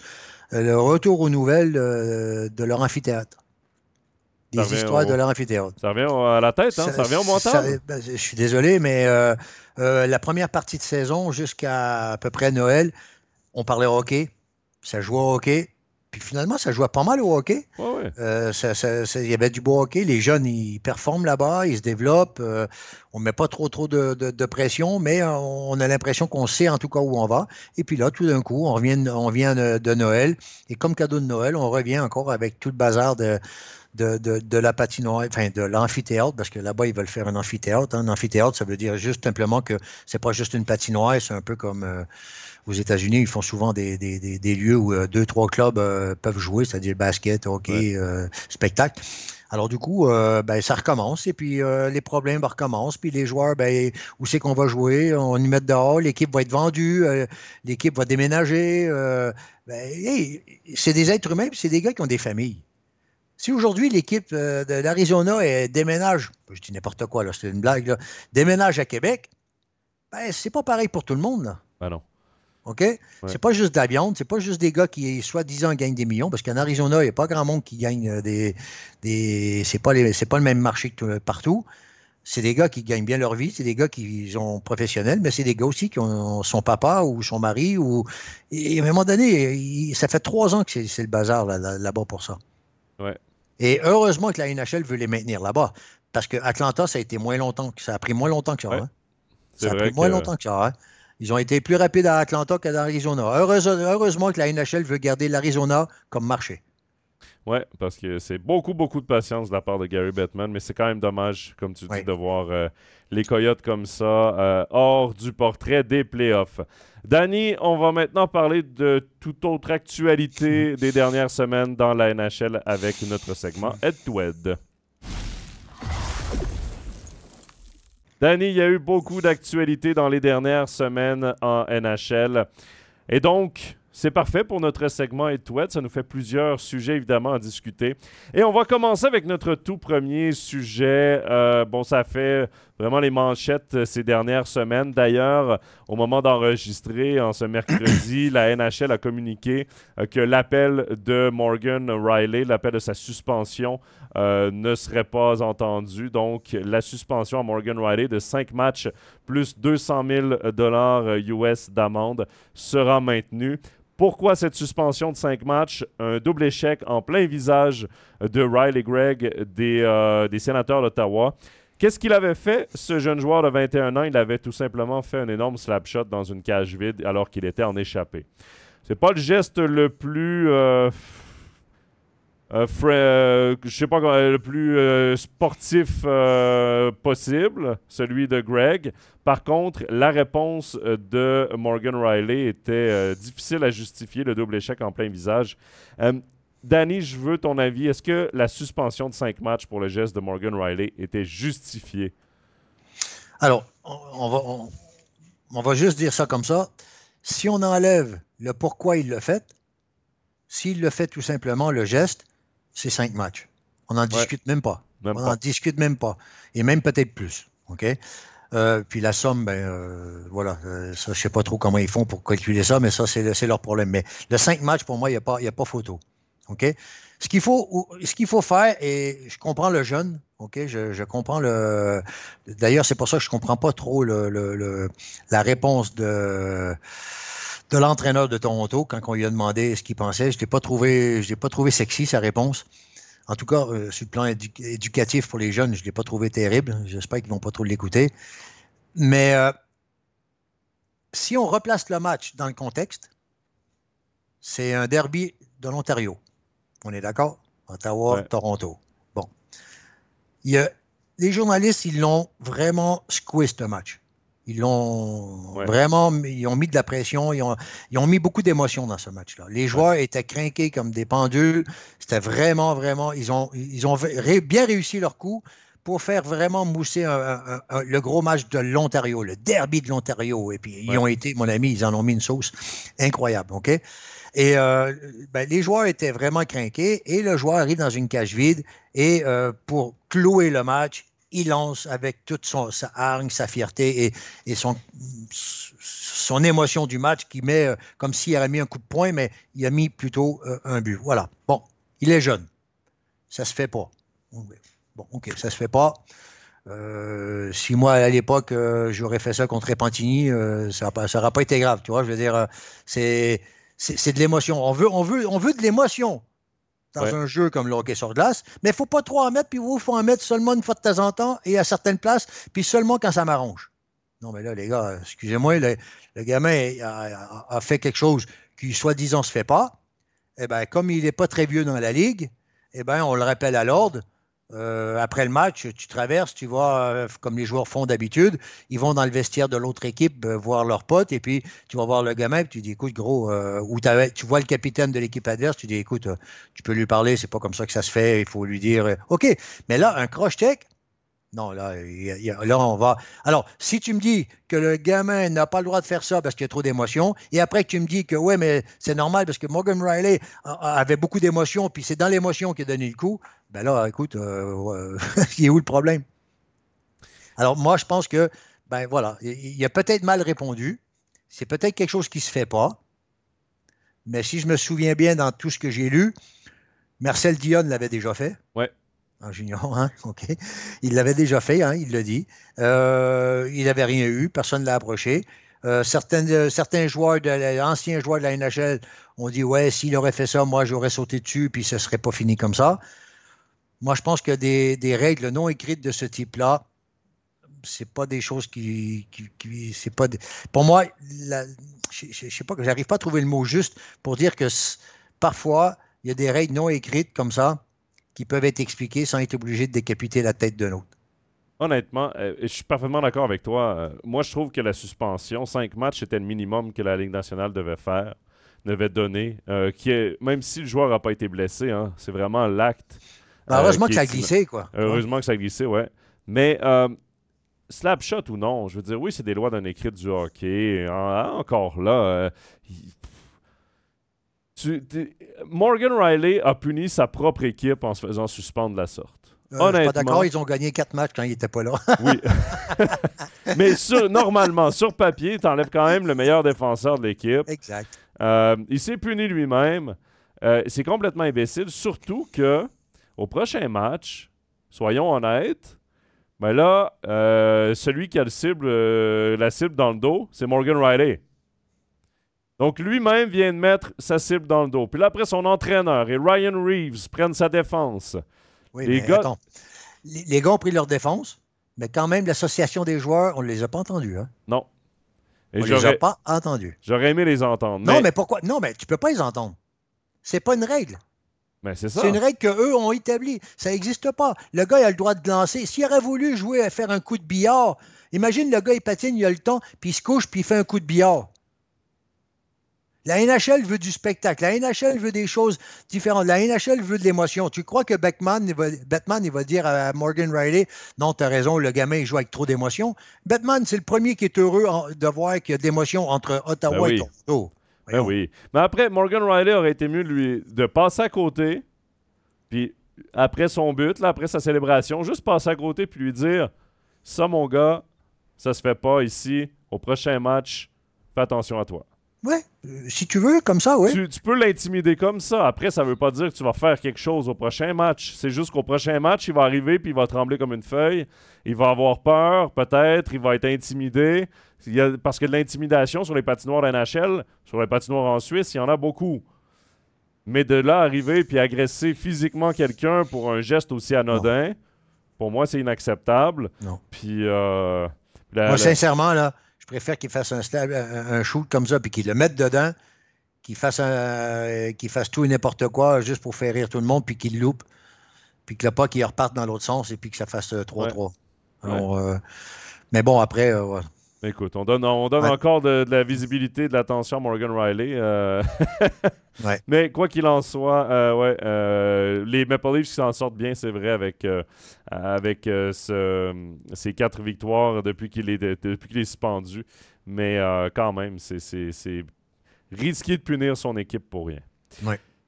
euh, le retour aux nouvelles de leur amphithéâtre. Des histoires de leur amphithéâtre. Ça revient à la tête, hein? ça, revient au montage. Ben, je suis désolé, mais la première partie de saison jusqu'à à peu près Noël, on parlait hockey, ça jouait au hockey, puis finalement, ça jouait pas mal au hockey. Euh, il y avait du beau hockey. Les jeunes, ils performent là-bas, ils se développent. Euh, on ne met pas trop, trop de, pression, mais on a l'impression qu'on sait en tout cas où on va. Et puis là, tout d'un coup, on revient, on vient de, Noël. Et comme cadeau de Noël, on revient encore avec tout le bazar de, de, la patinoire, enfin de l'amphithéâtre, parce que là-bas, ils veulent faire un amphithéâtre. Hein. Un amphithéâtre, ça veut dire juste simplement que c'est pas juste une patinoire, c'est un peu comme. Euh, aux États-Unis, ils font souvent des, lieux où euh, deux, trois clubs euh, peuvent jouer, c'est-à-dire basket, hockey, euh, spectacle. Alors du coup, ben, ça recommence et puis les problèmes recommencent. Puis les joueurs, ben, où c'est qu'on va jouer? On y met dehors, l'équipe va être vendue, l'équipe va déménager. Ben, c'est des êtres humains, c'est des gars qui ont des familles. Si aujourd'hui l'équipe de l'Arizona déménage, je dis n'importe quoi, c'est une blague, déménage à Québec, ben, c'est pas pareil pour tout le monde. Là. Ben non. OK? C'est pas juste de la viande, c'est pas juste des gars qui, soi-disant, gagnent des millions, parce qu'en Arizona, il n'y a pas grand monde qui gagne euh, des. des c'est pas, pas le même marché que partout. C'est des gars qui gagnent bien leur vie, c'est des gars qui sont professionnels, mais c'est des gars aussi qui ont son papa ou son mari. Ou... Et à un moment donné, ça fait trois ans que c'est le bazar là-bas pour ça. Et heureusement que la NHL veut les maintenir là-bas. Parce que Atlanta, ça a été moins longtemps que ça a pris moins longtemps que ça. Hein. Ça a pris moins longtemps que ça. Hein. Ils ont été plus rapides à Atlanta qu'à l'Arizona. Heureusement que la NHL veut garder l'Arizona comme marché. Oui, parce que c'est beaucoup, beaucoup de patience de la part de Gary Bettman, mais c'est quand même dommage, comme tu dis, de voir euh, les Coyotes comme ça, euh, hors du portrait des playoffs. Danny, on va maintenant parler de toute autre actualité des dernières semaines dans la NHL avec notre segment Head to Head. Danny, il y a eu beaucoup d'actualités dans les dernières semaines en NHL. Et donc, c'est parfait pour notre segment et Ça nous fait plusieurs sujets évidemment à discuter. Et on va commencer avec notre tout premier sujet. Euh, bon, ça fait vraiment les manchettes euh, ces dernières semaines. D'ailleurs, au moment d'enregistrer en ce mercredi, la NHL a communiqué euh, que l'appel de Morgan Riley, l'appel de sa suspension, ne serait pas entendu. Donc, la suspension à Morgan Riley de 5 matchs plus 200 000 dollars US d'amende sera maintenue. Pourquoi cette suspension de cinq matchs? Un double échec en plein visage de Riley Gregg des, euh, des sénateurs d'Ottawa. Qu'est-ce qu'il avait fait, ce jeune joueur de 21 ans? Il avait tout simplement fait un énorme slap shot dans une cage vide alors qu'il était en échappé. C'est pas le geste le plus. Euh, euh, euh, je sais pas, le plus sportif possible, celui de Greg. Par contre, la réponse de Morgan Riley était difficile à justifier, le double échec en plein visage. Danny, je veux ton avis. Est-ce que la suspension de cinq matchs pour le geste de Morgan Riley était justifiée? Alors, on va, on va juste dire ça comme ça. Si on enlève le pourquoi il l'a fait, s'il le fait tout simplement, le geste, c'est cinq matchs. On n'en discute même pas. on n'en discute même pas. Et même peut-être plus. OK? Euh, puis la somme, ben euh, voilà, euh, ça, je sais pas trop comment ils font pour calculer ça, mais ça, c'est leur problème. Mais le cinq matchs, pour moi, il n'y a, pas, a pas photo. Ce qu'il faut, faire, et je comprends le jeune, OK? Je, comprends le. D'ailleurs, c'est pour ça que je ne comprends pas trop la réponse de l'entraîneur de Toronto quand on lui a demandé ce qu'il pensait. Je n'ai pas trouvé, je pas trouvé sexy sa réponse. En tout cas, euh, sur le plan éducatif pour les jeunes, je ne l'ai pas trouvé terrible. J'espère qu'ils ne vont pas trop l'écouter. Mais euh, si on replace le match dans le contexte, c'est un derby de l'Ontario. On est d'accord? Ottawa, Toronto. Bon. Il y a, les journalistes, ils l'ont vraiment squeezed ce match. Ils l'ont vraiment, ils ont mis de la pression, ils ont, mis beaucoup d'émotions dans ce match-là. Les joueurs étaient craqués comme des pendules. C'était vraiment, vraiment, ils ont, ils ont bien réussi leur coup pour faire vraiment mousser le gros match de l'Ontario, le derby de l'Ontario. Et puis, ils ont été, mon ami, ils en ont mis une sauce incroyable, OK? Et euh, ben, les joueurs étaient vraiment craqués et le joueur arrive dans une cage vide et euh, pour clouer le match, il lance avec toute son, sa hargne, sa fierté et, son, émotion du match qui met euh, comme s'il avait mis un coup de poing, mais il a mis plutôt euh, un but. Voilà. Bon, il est jeune. Ça se fait pas. Bon, OK, ça se fait pas. Euh, si moi, à l'époque, j'aurais fait ça contre Repentini, ça n'aurait pas été grave. Tu vois, je veux dire, c'est de l'émotion. On veut, on, veut, on veut de l'émotion dans un jeu comme le hockey sur glace, mais il ne faut pas trop en mettre, puis il faut en mettre seulement une fois de temps en temps et à certaines places, puis seulement quand ça m'arrange. Non, mais là, les gars, excusez-moi, le, gamin a, fait quelque chose qui, soi-disant, ne se fait pas. Eh bien, comme il n'est pas très vieux dans la ligue, eh bien, on le rappelle à l'ordre. Euh, après le match, tu traverses, tu vois, euh, comme les joueurs font d'habitude, ils vont dans le vestiaire de l'autre équipe euh, voir leurs potes, et puis tu vas voir le gamin, et tu dis, écoute, gros, ou tu vois le capitaine de l'équipe adverse, tu dis, écoute, tu peux lui parler, c'est pas comme ça que ça se fait, il faut lui dire, OK, mais là, un cross-check, non, là, là, on va. Alors, si tu me dis que le gamin n'a pas le droit de faire ça parce qu'il y a trop d'émotions, et après que tu me dis que ouais, mais c'est normal parce que Morgan Riley avait beaucoup d'émotions, puis c'est dans l'émotion qu'il a donné le coup, ben là, écoute, euh, il est où le problème? Alors, moi, je pense que, ben voilà, il a peut-être mal répondu. C'est peut-être quelque chose qui ne se fait pas. Mais si je me souviens bien dans tout ce que j'ai lu, Marcel Dion l'avait déjà fait. Ouais en junior, hein? OK. Il l'avait déjà fait, hein, il le dit. Euh, il n'avait rien eu, personne ne l'a approché. Euh, euh, certains joueurs, de anciens joueurs de la NHL ont dit Ouais, s'il aurait fait ça, moi j'aurais sauté dessus, puis ce ne serait pas fini comme ça. Moi, je pense que des, règles non écrites de ce type-là, c'est pas des choses qui, c'est pas pour moi je, ne sais pas j'arrive pas à trouver le mot juste pour dire que parfois il y a des règles non écrites comme ça qui peuvent être expliqués sans être obligé de décapiter la tête d'un autre. Honnêtement, euh, je suis parfaitement d'accord avec toi. Euh, moi, je trouve que la suspension, cinq matchs, était le minimum que la Ligue nationale devait faire, devait donner. Euh, même si le joueur n'a pas été blessé, hein, c'est vraiment l'acte. Ben, heureusement que ça a glissé, quoi. Heureusement que ça a glissé, ouais. Mais slapshot ou non, je veux dire, oui, c'est des lois d'un écrit du hockey. Hein, encore là, euh, Morgan Riley a puni sa propre équipe en se faisant suspendre de la sorte. Euh, je suis pas d'accord, ils ont gagné quatre matchs quand il n'était pas là. oui. Mais normalement, sur papier, tu enlèves quand même le meilleur défenseur de l'équipe. Exact. Euh, il s'est puni lui-même. Euh, c'est complètement imbécile, surtout que au prochain match, soyons honnêtes, ben là, celui qui a le cible, la cible dans le dos, c'est Morgan Riley. Donc lui-même vient de mettre sa cible dans le dos. Puis là, après, son entraîneur et Ryan Reeves prennent sa défense. Oui, les, gars... Les, gars ont pris leur défense, mais quand même, l'association des joueurs, on ne les a pas entendus. Hein? Non. on ne les a pas entendus. J'aurais aimé les entendre. Non, mais pourquoi? Non, mais tu ne peux pas les entendre. C'est pas une règle. Mais c'est une règle qu'eux ont établie. Ça n'existe pas. Le gars, il a le droit de lancer. S'il aurait voulu jouer à faire un coup de billard, imagine le gars, il patine, il a le temps, puis il se couche, puis il fait un coup de billard. La NHL veut du spectacle. La NHL veut des choses différentes. La NHL veut de l'émotion. Tu crois que Batman il va, Batman, il va dire à Morgan Riley Non, tu as raison, le gamin, il joue avec trop d'émotion. Batman, c'est le premier qui est heureux de voir qu'il y a de l'émotion entre Ottawa ben et Toronto. Ben oui. Mais après, Morgan Riley aurait été mieux lui de passer à côté, puis après son but, là, après sa célébration, juste passer à côté puis lui dire Ça, mon gars, ça se fait pas ici. Au prochain match, fais attention à toi. Ouais, euh, si tu veux, comme ça, oui. Tu, peux l'intimider comme ça. Après, ça veut pas dire que tu vas faire quelque chose au prochain match. C'est juste qu'au prochain match, il va arriver puis il va trembler comme une feuille. Il va avoir peur, peut-être. Il va être intimidé. Il parce que de l'intimidation sur les patinoires NHL, sur les patinoires en Suisse, il y en a beaucoup. Mais de là arriver puis agresser physiquement quelqu'un pour un geste aussi anodin, pour moi, c'est inacceptable. Non. Puis. Euh, moi, sincèrement, là je préfère qu'il fasse un, un, shoot comme ça, puis qu'il le mette dedans, qu'il fasse, fasse tout et n'importe quoi juste pour faire rire tout le monde, puis qu'il loupe, puis que le pas qu'il reparte dans l'autre sens et puis que ça fasse 3-3. Euh, euh, mais bon, après, euh, Écoute, on donne, on donne encore de, la visibilité, de l'attention à Morgan Riley. Euh. Mais quoi qu'il en soit, euh, ouais, euh, les Maple Leafs s'en sortent bien, c'est vrai, avec, avec ce, ces quatre victoires depuis qu'il est, depuis qu'il est suspendu. Mais quand même, c'est risqué de punir son équipe pour rien.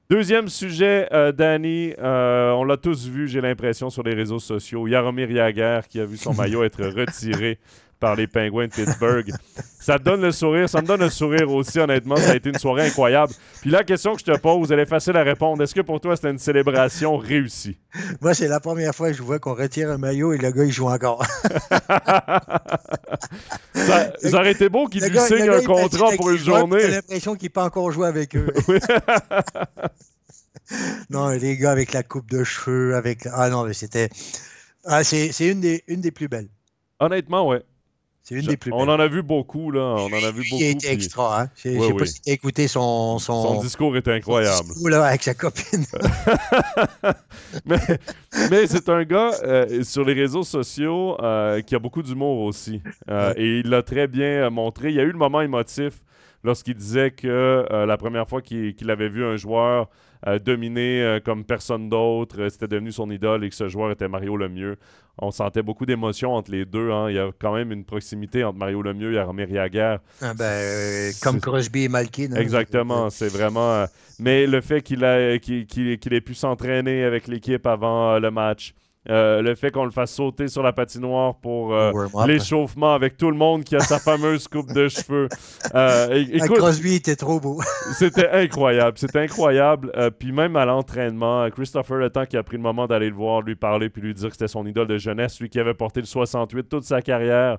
Deuxième sujet, Danny, on l'a tous vu, j'ai l'impression, sur les réseaux sociaux. Yaromir Yager qui a vu son maillot être retiré par les Penguins de Pittsburgh. ça te donne le sourire, ça me donne le sourire aussi, honnêtement. Ça a été une soirée incroyable. Puis la question que je te pose, elle est facile à répondre. Est-ce que pour toi, c'était une célébration réussie? Moi, c'est la première fois que je vois qu'on retire un maillot et le gars, il joue encore. ça, aurait été beau qu'il lui signe un contrat pour une journée. J'ai l'impression qu'il peut encore jouer avec eux. non, les gars avec la coupe de cheveux, avec. Ah non, mais c'était. Ah, c'est une des, une des plus belles. Honnêtement, ouais. C'est une des plus On en a vu beaucoup, là. On en a vu beaucoup. Il était extra, hein. Je sais pas si tu as écouté son, son... Son discours est incroyable. Son là, avec sa copine. mais, mais c'est un gars euh, sur les réseaux sociaux euh, qui a beaucoup d'humour aussi. Euh, et il l'a très bien montré. Il y a eu le moment émotif lorsqu'il disait que la première fois qu'il avait vu un joueur dominer comme personne d'autre, c'était devenu son idole et que ce joueur était Mario Lemieux on sentait beaucoup d'émotions entre les deux. Hein. Il y a quand même une proximité entre Mario Lemieux et Armé Riaguer. Ah ben, euh, comme Crosby et Malkin. Hein. Exactement, c'est vraiment... Euh, mais le fait qu'il ait pu s'entraîner avec l'équipe avant euh, le match, euh, le fait qu'on le fasse sauter sur la patinoire pour euh, l'échauffement avec tout le monde qui a sa fameuse coupe de cheveux. Euh, écoute, Crosby était trop beau. c'était incroyable. C'était incroyable. puis même à l'entraînement, Christopher Le Temps qui a pris le moment d'aller le voir, lui parler, puis lui dire que c'était son idole de jeunesse, lui qui avait porté le 68 toute sa carrière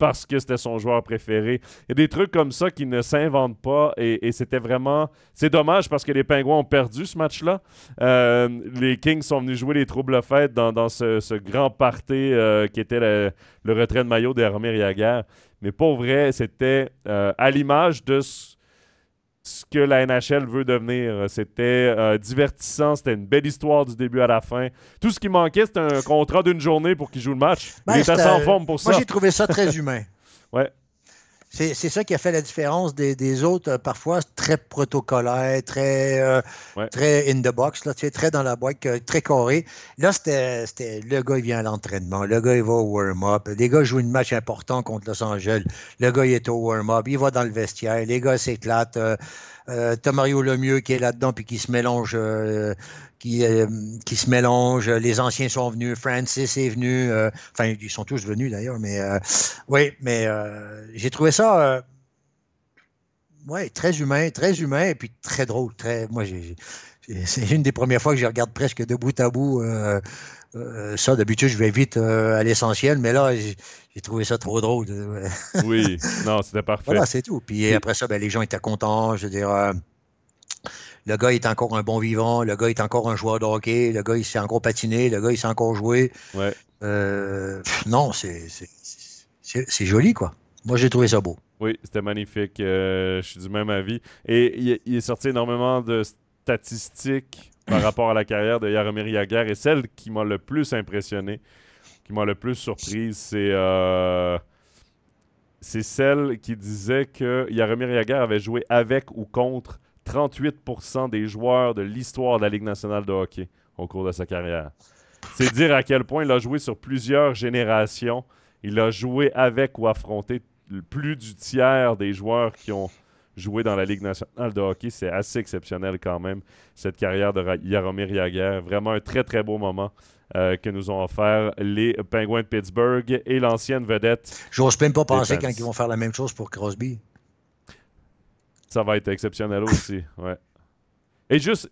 parce que c'était son joueur préféré. Il y a des trucs comme ça qui ne s'inventent pas et, c'était vraiment... C'est dommage parce que les Pingouins ont perdu ce match-là. Euh, les Kings sont venus jouer les troubles fêtes dans, ce, grand party euh, qui était le, retrait de maillot d'Armir Yaguer. Mais pour vrai, c'était euh, à l'image de ce que la NHL veut devenir. C'était euh, divertissant, c'était une belle histoire du début à la fin. Tout ce qui manquait, c'était un contrat d'une journée pour qu'il joue le match. Il ben, était en forme pour ça. Moi, j'ai trouvé ça très humain. ouais. C'est ça qui a fait la différence des, autres, euh, parfois très protocolaires, très, euh, très in the box, là, très dans la boîte, très carré. Là, c'était le gars, il vient à l'entraînement, le gars, il va au warm-up, les gars jouent une match important contre Los Angeles, le gars, il est au warm-up, il va dans le vestiaire, les gars s'éclatent. Euh, T'as Mario Lemieux qui est là-dedans puis qui se mélange, euh, qui, euh, qui se mélange. Les anciens sont venus, Francis est venu. Euh, enfin, ils sont tous venus d'ailleurs, mais oui, mais j'ai trouvé ça. Ouais, très humain, très humain et puis très drôle. Très, moi, c'est une des premières fois que je regarde presque de bout à bout euh, ça, d'habitude, je vais vite euh, à l'essentiel, mais là, j'ai trouvé ça trop drôle. oui, non, c'était parfait. Voilà, c'est tout. Puis après ça, ben, les gens étaient contents. Je veux dire, euh, le gars est encore un bon vivant, le gars est encore un joueur de hockey, le gars, il s'est encore patiné, le gars, il s'est encore joué. Ouais. non, c'est joli, quoi. Moi, j'ai trouvé ça beau. Oui, c'était magnifique. je suis du même avis. Et il est sorti énormément de statistiques par rapport à la carrière de Yaromir Yaguer. Et celle qui m'a le plus impressionné, qui m'a le plus surprise, c'est euh, c'est celle qui disait que Yaromir Yaguer avait joué avec ou contre 38% des joueurs de l'histoire de la Ligue nationale de hockey au cours de sa carrière. C'est dire à quel point il a joué sur plusieurs générations. Il a joué avec ou affronté plus du tiers des joueurs qui ont jouer dans la Ligue nationale de hockey. C'est assez exceptionnel quand même, cette carrière de Yaromir Yaguer. Vraiment un très, très beau moment. Euh, que nous ont offert les Penguins de Pittsburgh et l'ancienne vedette. J'ose même pas penser quand ils vont faire la même chose pour Crosby. Ça va être exceptionnel aussi, ouais. Et juste,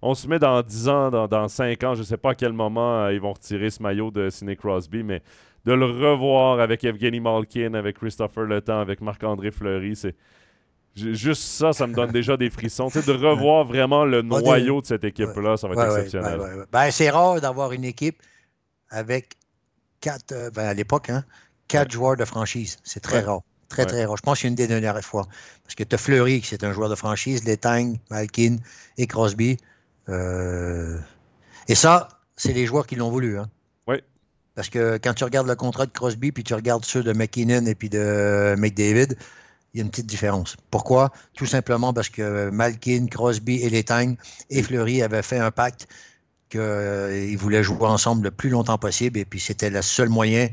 on se met dans 10 ans, dans, dans 5 ans, je ne sais pas à quel moment euh, ils vont retirer ce maillot de Sidney Crosby, mais de le revoir avec Evgeny Malkin, avec Christopher Le Temps, avec Marc-André Fleury, c'est Juste ça, ça me donne déjà des frissons. de revoir vraiment le noyau de cette équipe-là, ça va être exceptionnel. Ben, c'est rare d'avoir une équipe avec quatre, euh, ben, à l'époque, hein, quatre joueurs de franchise. C'est très rare. Très, très rare. Je pense que c'est une des dernières fois. Parce que tu as Fleury, qui est un joueur de franchise, Letang, Malkin et Crosby. Euh, et ça, c'est les joueurs qui l'ont voulu. Hein. Oui. Parce que quand tu regardes le contrat de Crosby, puis tu regardes ceux de McKinnon et puis de McDavid, il y a une petite différence. Pourquoi? Tout simplement parce que Malkin, Crosby et Letang et Fleury avaient fait un pacte qu'ils voulaient jouer ensemble le plus longtemps possible et puis c'était le seul moyen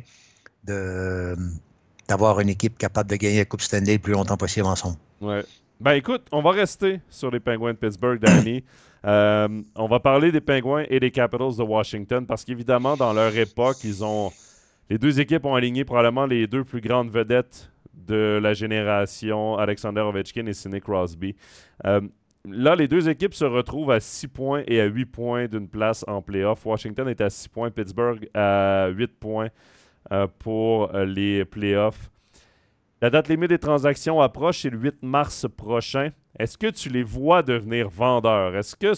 de, d'avoir une équipe capable de gagner la Coupe Stanley le plus longtemps possible ensemble. Ouais. Ben écoute, on va rester sur les Penguins de Pittsburgh, Danny. Euh, on va parler des Penguins et des Capitals de Washington parce qu'évidemment, dans leur époque, ils ont. Les deux équipes ont aligné probablement les deux plus grandes vedettes de la génération Alexander Ovechkin et Sidney Crosby. Euh, là, les deux équipes se retrouvent à 6 points et à 8 points d'une place en playoff. Washington est à 6 points, Pittsburgh à 8 points pour euh, les playoffs. La date limite des transactions approche, c'est le 8 mars prochain. Est-ce que tu les vois devenir vendeurs? Est-ce que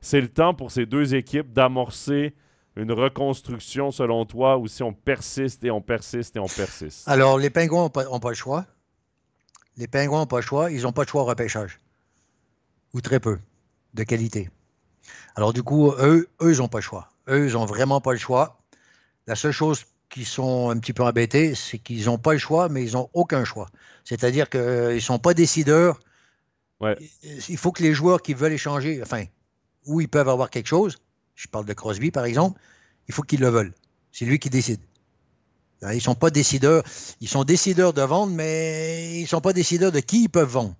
c'est le temps pour ces deux équipes d'amorcer une reconstruction selon toi ou si on persiste et on persiste et on persiste? Alors, les Pingouins n'ont pas, le choix. Les Pingouins n'ont pas le choix. Ils n'ont pas le choix au repêchage. Ou très peu de qualité. Alors, du coup, eux, eux, ils n'ont pas le choix. Eux, ils n'ont vraiment pas le choix. La seule chose qui sont un petit peu embêtés, c'est qu'ils n'ont pas le choix, mais ils n'ont aucun choix. C'est-à-dire qu'ils ne sont pas décideurs. Il faut que les joueurs qui veulent échanger, enfin, où ils peuvent avoir quelque chose, je parle de Crosby par exemple, il faut qu'ils le veulent. C'est lui qui décide. Hein, ils ne sont pas décideurs. Ils sont décideurs de vendre, mais ils ne sont pas décideurs de qui ils peuvent vendre.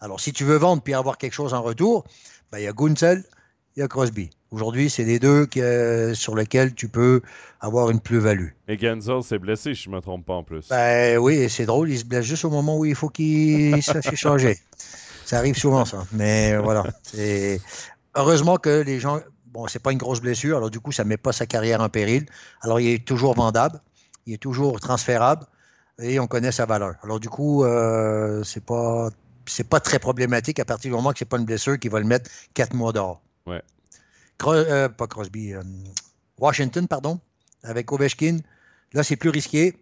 Alors, si tu veux vendre puis avoir quelque chose en retour, ben, il y a Gunsel, il y a Crosby. Aujourd'hui, c'est les deux euh, sur lesquels tu peux avoir une plus-value. Et Gunsel s'est blessé, je ne me trompe pas en plus. Ben oui, c'est drôle, il se blesse juste au moment où il faut qu'il se fasse changer. Ça arrive souvent, ça. Mais voilà. Heureusement que les gens Bon, c'est pas une grosse blessure, alors du coup, ça ne met pas sa carrière en péril. Alors, il est toujours vendable, il est toujours transférable et on connaît sa valeur. Alors, du coup, euh, c'est pas c'est pas très problématique à partir du moment que c'est pas une blessure qui va le mettre quatre mois dehors. Euh, pas Crosby. Euh, Washington, pardon, avec Ovechkin. Là, c'est plus risqué.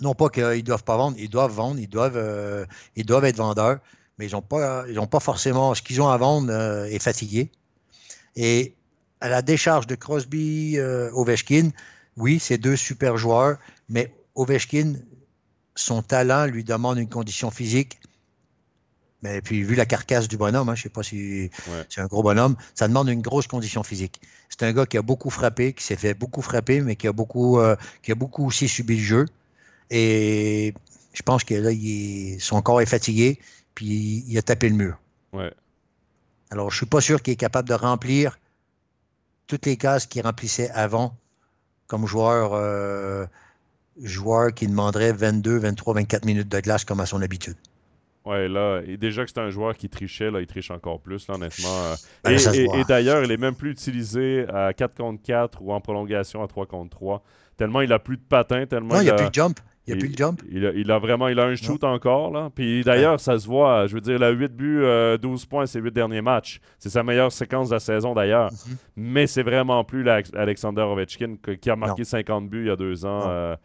Non pas qu'ils ne doivent pas vendre, ils doivent vendre, ils doivent, euh, ils doivent être vendeurs, mais ils n'ont pas, pas forcément ce qu'ils ont à vendre est fatigué. Et à la décharge de Crosby, Ovechkin, oui, c'est deux super joueurs, mais Ovechkin son talent lui demande une condition physique. Mais puis, vu la carcasse du bonhomme, hein, je ne sais pas si c'est un gros bonhomme, ça demande une grosse condition physique. C'est un gars qui a beaucoup frappé, qui s'est fait beaucoup frapper, mais qui a beaucoup, euh, qui a beaucoup aussi subi le jeu. Et je pense que là, son corps est fatigué, puis il a tapé le mur. Alors, je ne suis pas sûr qu'il est capable de remplir toutes les cases qu'il remplissait avant comme joueur, euh, joueur qui demanderait 22, 23, 24 minutes de glace comme à son habitude. Ouais, là, et déjà que c'est un joueur qui trichait, là, il triche encore plus, là, honnêtement. Euh. Ben, et, d'ailleurs, il est même plus utilisé à 4 contre 4 ou en prolongation à 3 contre 3. Tellement il a plus de patins, tellement. Non, il n'y a, plus de jump. Il a plus de jump? Il a, vraiment il a un shoot encore. Là. Puis d'ailleurs, ça se voit. Je veux dire, il a 8 buts, 12 euh, points ses 8 derniers matchs. C'est sa meilleure séquence de la saison d'ailleurs. Mhm. Mais c'est vraiment plus Alexander Ovechkin qui a marqué 50 buts il y a deux ans. Euh,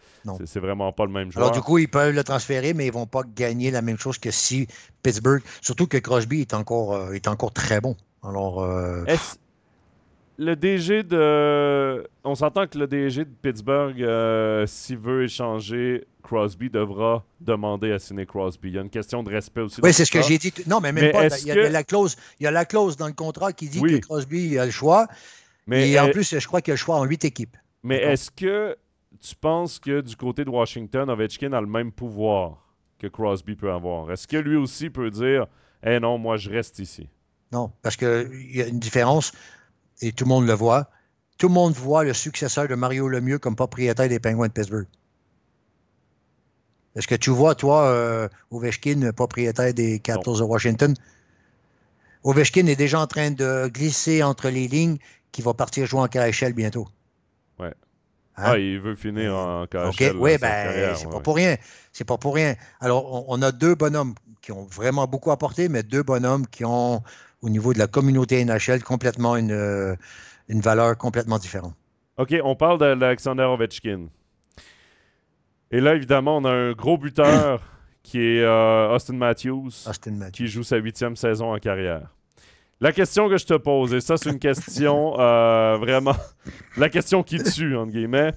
c'est vraiment pas le même joueur. Alors du coup, ils peuvent le transférer, mais ils vont pas gagner la même chose que si Pittsburgh. Surtout que Crosby est encore, euh, est encore très bon. Alors le DG de. On s'entend que le DG de Pittsburgh, euh, s'il veut échanger, Crosby devra demander à signer Crosby. Il y a une question de respect aussi. Oui, c'est ce que j'ai dit. Non, mais même pas. Il y, a, la clause, il y a la clause dans le contrat qui dit que Crosby a le choix. Mais Et en plus, je crois qu'il a le choix en huit équipes. Mais est-ce que tu penses que du côté de Washington, Ovechkin a le même pouvoir que Crosby peut avoir? Est-ce que lui aussi peut dire Eh non, moi je reste ici? Non, parce qu'il y a une différence et tout le monde le voit. Tout le monde voit le successeur de Mario Lemieux comme propriétaire des Penguins de Pittsburgh. Est-ce que tu vois, toi, euh, Ovechkin, propriétaire des Capitals de Washington? Ovechkin est déjà en train de glisser entre les lignes qui va partir jouer en KHL bientôt. Ouais. Hein? Ah, il veut finir en KHL. Oui, ben, c'est pas pour rien. C'est pas pour rien. Alors, on, a deux bonhommes qui ont vraiment beaucoup apporté, mais deux bonhommes qui ont au niveau de la communauté NHL complètement une, euh, une valeur complètement différente. OK, on parle d'Alexander Ovechkin. Et là, évidemment, on a un gros buteur qui est euh, Austin, Matthews, qui joue sa huitième saison en carrière. La question que je te pose, et ça, c'est une question euh, vraiment. la question qui tue, entre guillemets.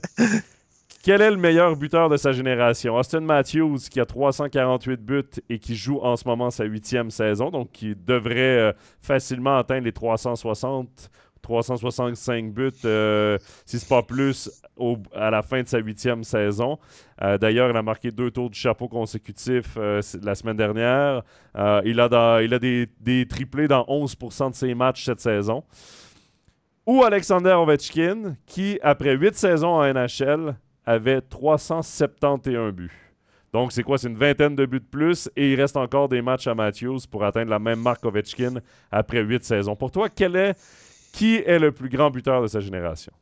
Quel est le meilleur buteur de sa génération? Austin Matthews, qui a 348 buts et qui joue en ce moment sa huitième saison, donc qui devrait euh, facilement atteindre les 360, 365 buts, euh, si ce n'est pas plus, à la fin de sa huitième saison. Euh, d'ailleurs, il a marqué deux tours du chapeau consécutifs la semaine dernière. il a, des, triplés dans 11% de ses matchs cette saison. Ou Alexander Ovechkin, qui, après huit saisons en NHL, avait 371 buts. Donc, c'est quoi? C'est une vingtaine de buts de plus et il reste encore des matchs à Matthews pour atteindre la même marque Ovechkin après huit saisons. Pour toi, quel est, qui est le plus grand buteur de sa génération?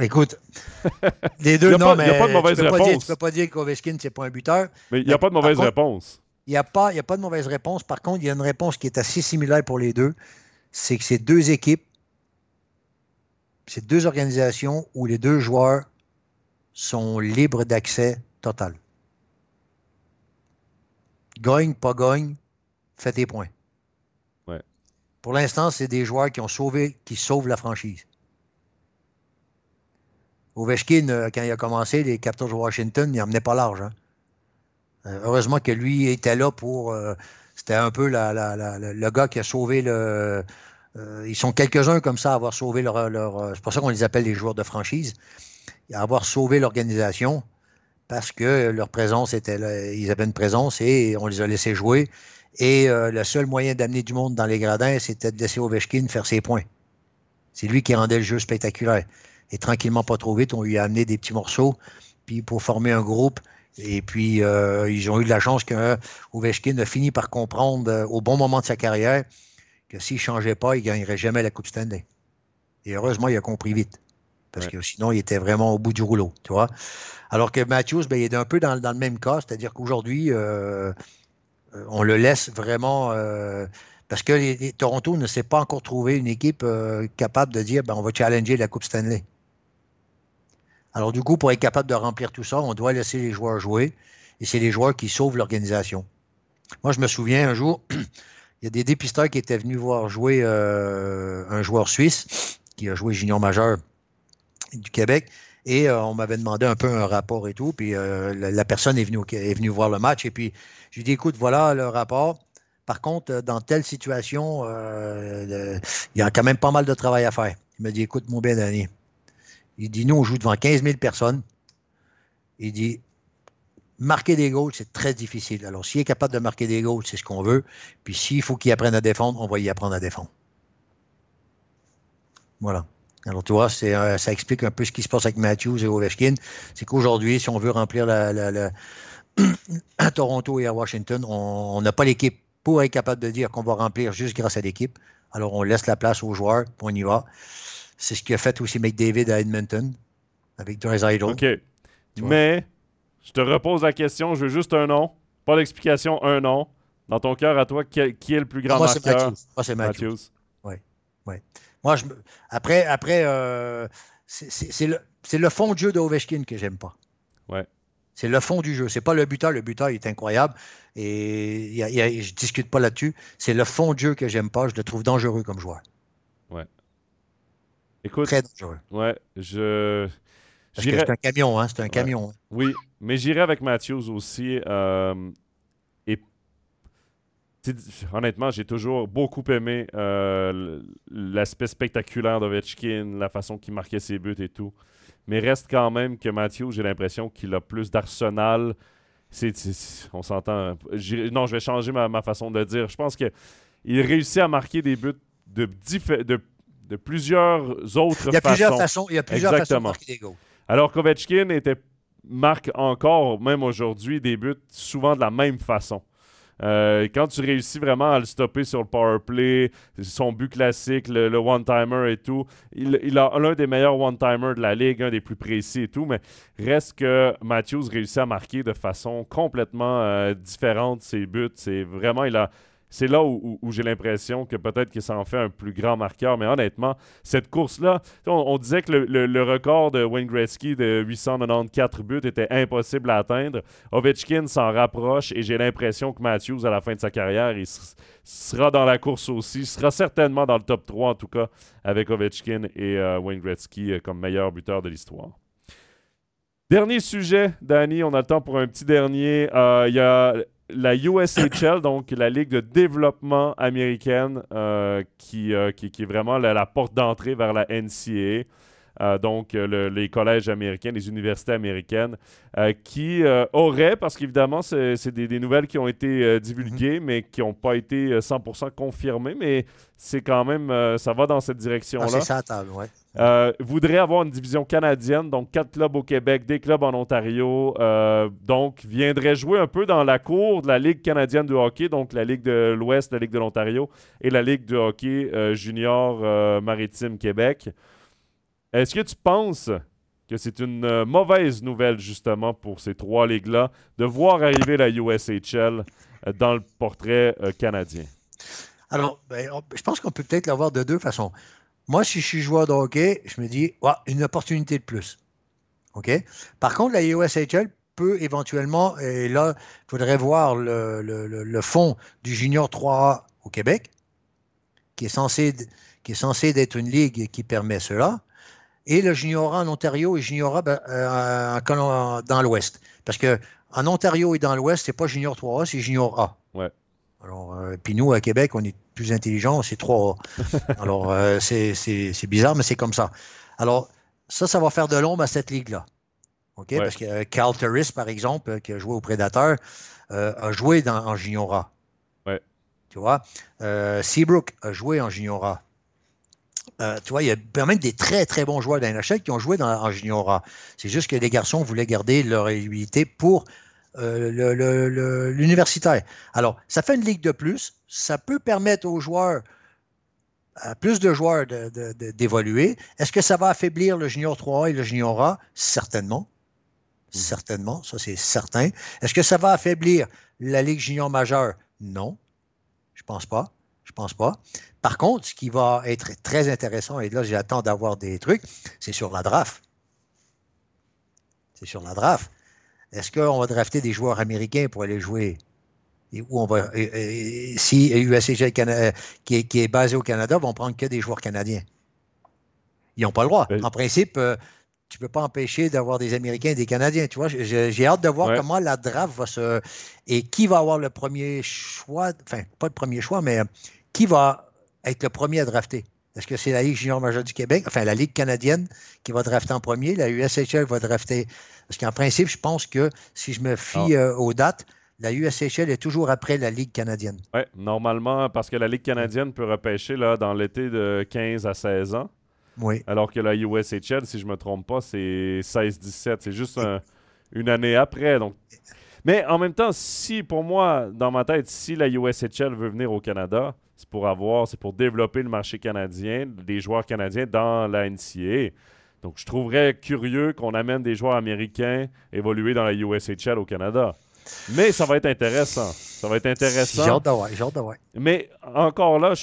Écoute, les deux, non, mais. Il n'y a pas de mauvaise réponse. tu ne peux pas dire qu'Ovechkin, c'est pas un buteur. Mais il n'y a pas de mauvaise réponse. Il n'y a, pas, a pas de mauvaise réponse. Par contre, il y a une réponse qui est assez similaire pour les deux. C'est que ces deux équipes c'est deux organisations où les deux joueurs sont libres d'accès total. Gagne, pas gagne, fais tes points. Pour l'instant, c'est des joueurs qui ont sauvé, qui sauvent la franchise. Ovechkin, euh, quand il a commencé, les Capitals de Washington, il n'emmenait pas large. Hein. Euh, heureusement que lui était là pour. Euh, c'était un peu le gars qui a sauvé le, euh, ils sont quelques-uns comme ça à avoir sauvé leur. Euh, c'est pour ça qu'on les appelle les joueurs de franchise. À avoir sauvé l'organisation parce que leur présence était là, ils avaient une présence et on les a laissés jouer. Et euh, le seul moyen d'amener du monde dans les gradins, c'était de laisser Ovechkin faire ses points. C'est lui qui rendait le jeu spectaculaire. Et tranquillement, pas trop vite, on lui a amené des petits morceaux puis pour former un groupe. Et puis, ils ont eu de la chance que Ovechkin a fini par comprendre au bon moment de sa carrière que s'il ne changeait pas, il ne gagnerait jamais la Coupe Stanley. Et heureusement, il a compris vite. Parce que sinon, il était vraiment au bout du rouleau, tu vois. Alors que Matthews, ben, il est un peu dans, le même cas, c'est-à-dire qu'aujourd'hui, euh, euh, on le laisse vraiment. Euh, parce que les, Toronto ne s'est pas encore trouvé une équipe capable de dire ben, on va challenger la Coupe Stanley. Alors, du coup, pour être capable de remplir tout ça, on doit laisser les joueurs jouer. Et c'est les joueurs qui sauvent l'organisation. Moi, je me souviens un jour, il y a des dépisteurs qui étaient venus voir jouer euh, un joueur suisse qui a joué junior majeur du Québec. Et on m'avait demandé un peu un rapport et tout. Puis la, personne est venue, est venue voir le match. Et puis, je dit, écoute, voilà le rapport. Par contre, dans telle situation, il y a quand même pas mal de travail à faire. Il m'a dit, écoute, mon bien Danny. Il dit, nous, on joue devant 15 000 personnes. Il dit, marquer des goals, c'est très difficile. Alors, s'il est capable de marquer des goals, c'est ce qu'on veut. Puis, s'il faut qu'il apprenne à défendre, on va y apprendre à défendre. Voilà. Alors, tu vois, euh, ça explique un peu ce qui se passe avec Matthews et Ovechkin. C'est qu'aujourd'hui, si on veut remplir la, à Toronto et à Washington, on n'a pas l'équipe pour être capable de dire qu'on va remplir juste grâce à l'équipe. Alors, on laisse la place aux joueurs, puis on y va. C'est ce qui a fait aussi McDavid à Edmonton avec Drysdale. OK. Mais, je te repose la question, je veux juste un nom. Pas d'explication, un nom. Dans ton cœur, à toi, qui est, le plus grand Moi, marqueur? Moi, c'est Matthews. Oui, oui. Moi, je, après, après euh, c'est le, le, fond de jeu d'Ovechkin que j'aime pas. Ouais. C'est le fond du jeu. C'est pas le buteur. Le buteur est incroyable. Et y a, je discute pas là-dessus. C'est le fond de jeu que j'aime pas. Je le trouve dangereux comme joueur. Ouais. Écoute. Très dangereux. Ouais. Je. C'est un camion, hein? C'est un camion. Hein. Oui, mais j'irai avec Matthews aussi. Euh, et honnêtement, j'ai toujours beaucoup aimé euh, l'aspect spectaculaire d'Ovechkin, la façon qu'il marquait ses buts et tout. Mais reste quand même que Matthews, j'ai l'impression qu'il a plus d'arsenal. on s'entend. Non, je vais changer ma, façon de dire. Je pense qu'il réussit à marquer des buts de, de, de plusieurs autres façons. Il y a plusieurs façons, il y a plusieurs façons de marquer des goals. Alors qu'Ovechkin était, marque encore, même aujourd'hui, des buts souvent de la même façon. Euh, quand tu réussis vraiment à le stopper sur le power play, son but classique, le, one-timer et tout, il, a l'un des meilleurs one-timers de la ligue, un des plus précis et tout, mais reste que Matthews réussit à marquer de façon complètement euh, différente ses buts. C'est vraiment, il a c'est là où, j'ai l'impression que peut-être qu'il s'en fait un plus grand marqueur. Mais honnêtement, cette course-là, on, disait que le, record de Wayne Gretzky de 894 buts était impossible à atteindre. Ovechkin s'en rapproche et j'ai l'impression que Matthews, à la fin de sa carrière, il sera dans la course aussi. Il sera certainement dans le top 3, en tout cas, avec Ovechkin et euh, Wayne Gretzky euh, comme meilleur buteur de l'histoire. Dernier sujet, Danny, on a le temps pour un petit dernier. Euh, il y a la USHL, donc la Ligue de développement américaine, euh, qui, euh, qui, qui, est vraiment la, porte d'entrée vers la NCAA. Euh, donc les collèges américains, les universités américaines, qui auraient, parce qu'évidemment, c'est des, nouvelles qui ont été divulguées, mm-hmm. mais qui n'ont pas été 100% confirmées, mais c'est quand même, ça va dans cette direction-là. Ah, c'est ça, ouais. Euh, voudrait avoir une division canadienne, donc quatre clubs au Québec, des clubs en Ontario. Euh, donc, viendrait jouer un peu dans la cour de la Ligue canadienne de hockey, donc la Ligue de l'Ouest, la Ligue de l'Ontario et la Ligue de hockey euh, junior maritime Québec. Est-ce que tu penses que c'est une mauvaise nouvelle, justement, pour ces trois ligues-là, de voir arriver la USHL dans le portrait canadien? Alors, ben, je pense qu'on peut peut-être l'avoir de deux façons. Moi, si je suis joueur de hockey, je me dis, une opportunité de plus. OK? Par contre, la USHL peut éventuellement, et là, il faudrait voir le, fond du Junior 3A au Québec, qui est censé, qui est censé être une ligue qui permet cela, et le Junior A en Ontario et Junior A ben, euh, dans l'Ouest. Parce que en Ontario et dans l'Ouest, c'est pas Junior 3A, c'est Junior A. Ouais. Alors, euh, puis nous, à Québec, on est plus intelligents, c'est trois. Alors, euh, c'est bizarre, mais c'est comme ça. Alors, ça, ça va faire de l'ombre à cette ligue-là. OK? Parce que euh, Carl Turris, par exemple, qui a joué au Prédateur, a joué dans, en Junior Ouais. Tu vois? Seabrook a joué en Junior A. tu vois, il y a même des très, très bons joueurs d'NHL qui ont joué dans, en Junior C'est juste que les garçons voulaient garder leur éligibilité pour euh, l'universitaire. Alors, ça fait une ligue de plus. Ça peut permettre aux joueurs, à plus de joueurs d'évoluer. Est-ce que ça va affaiblir le junior 3A et le junior A? Certainement. Hmm. Certainement, ça c'est certain. Est-ce que ça va affaiblir la Ligue junior majeure? Non, je pense pas. Je pense pas. Par contre, ce qui va être très intéressant, et là j'attends d'avoir des trucs, c'est sur la draft. C'est sur la draft. Est-ce qu'on va drafter des joueurs américains pour aller jouer? Et où on va, si USCG qui, est, qui est basé au Canada, vont prendre que des joueurs canadiens. Ils n'ont pas le droit. En principe, euh, tu peux pas empêcher d'avoir des Américains et des Canadiens. Tu vois, j'ai hâte de voir comment la draft va se. Et qui va avoir le premier choix, enfin, pas le premier choix, mais qui va être le premier à drafter? Est-ce que c'est la Ligue junior majeure du Québec, enfin la Ligue canadienne qui va drafter en premier, la USHL va drafter? Parce qu'en principe, je pense que si je me fie ah. euh, aux dates, la USHL est toujours après la Ligue canadienne. Oui, normalement, parce que la Ligue canadienne peut repêcher là, dans l'été de 15 à 16 ans. Alors que la USHL, si je me trompe pas, c'est 16-17. C'est juste une année après. Donc... Mais en même temps, si, pour moi, dans ma tête, si la USHL veut venir au Canada, c'est pour avoir, c'est pour développer le marché canadien, des joueurs canadiens dans la NCA. Donc, je trouverais curieux qu'on amène des joueurs américains évoluer dans la USHL au Canada. Mais ça va être intéressant. Ça va être intéressant. J'ai hâte d'avoir. Mais encore là,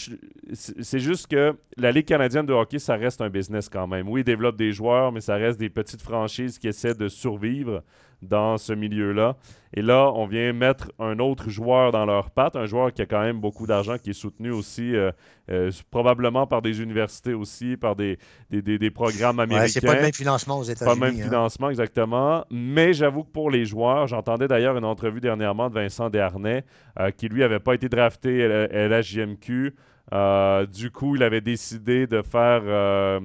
c'est juste que la Ligue canadienne de hockey, ça reste un business quand même. Oui, ils développent des joueurs, mais ça reste des petites franchises qui essaient de survivre dans ce milieu-là. Et là, on vient mettre un autre joueur dans leur patte, un joueur qui a quand même beaucoup d'argent, qui est soutenu aussi euh, euh, probablement par des universités aussi, par des, des, programmes américains. Ouais, c'est pas le même financement aux États-Unis. Pas le même hein. financement, exactement. Mais j'avoue que pour les joueurs, j'entendais d'ailleurs une entrevue dernièrement de Vincent Desharnais, euh, qui lui avait pas été drafté à la JMQ. du coup, il avait décidé de faire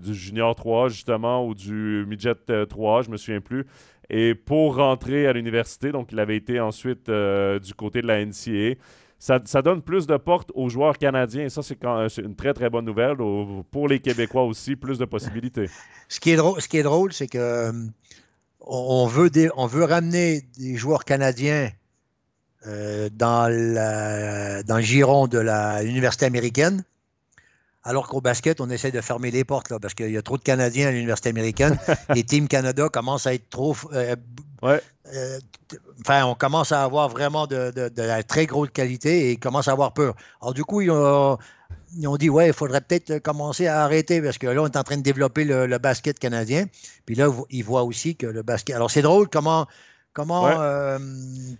du junior 3 justement ou du midget 3, je me souviens plus et pour rentrer à l'université. Donc, il avait été ensuite euh, du côté de la NCA. Ça, donne plus de portes aux joueurs canadiens. ça, c'est une très, très bonne nouvelle. pour les Québécois aussi, plus de possibilités. Ce qui est drôle, ce qui est drôle, c'est que euh, on veut ramener des joueurs canadiens euh, dans, dans le giron de l'université américaine. Alors qu'au basket, on essaie de fermer les portes là, parce qu'il y a trop de Canadiens à l'université américaine. les teams Canada commencent à être trop. Euh, euh, enfin, on commence à avoir vraiment de, la très grosse qualité et commence à avoir peur. Alors, du coup, ils ont, dit ouais, il faudrait peut-être commencer à arrêter parce que là, on est en train de développer le basket canadien. Puis là, ils voient aussi que le basket. Alors, c'est drôle comment Comment, euh,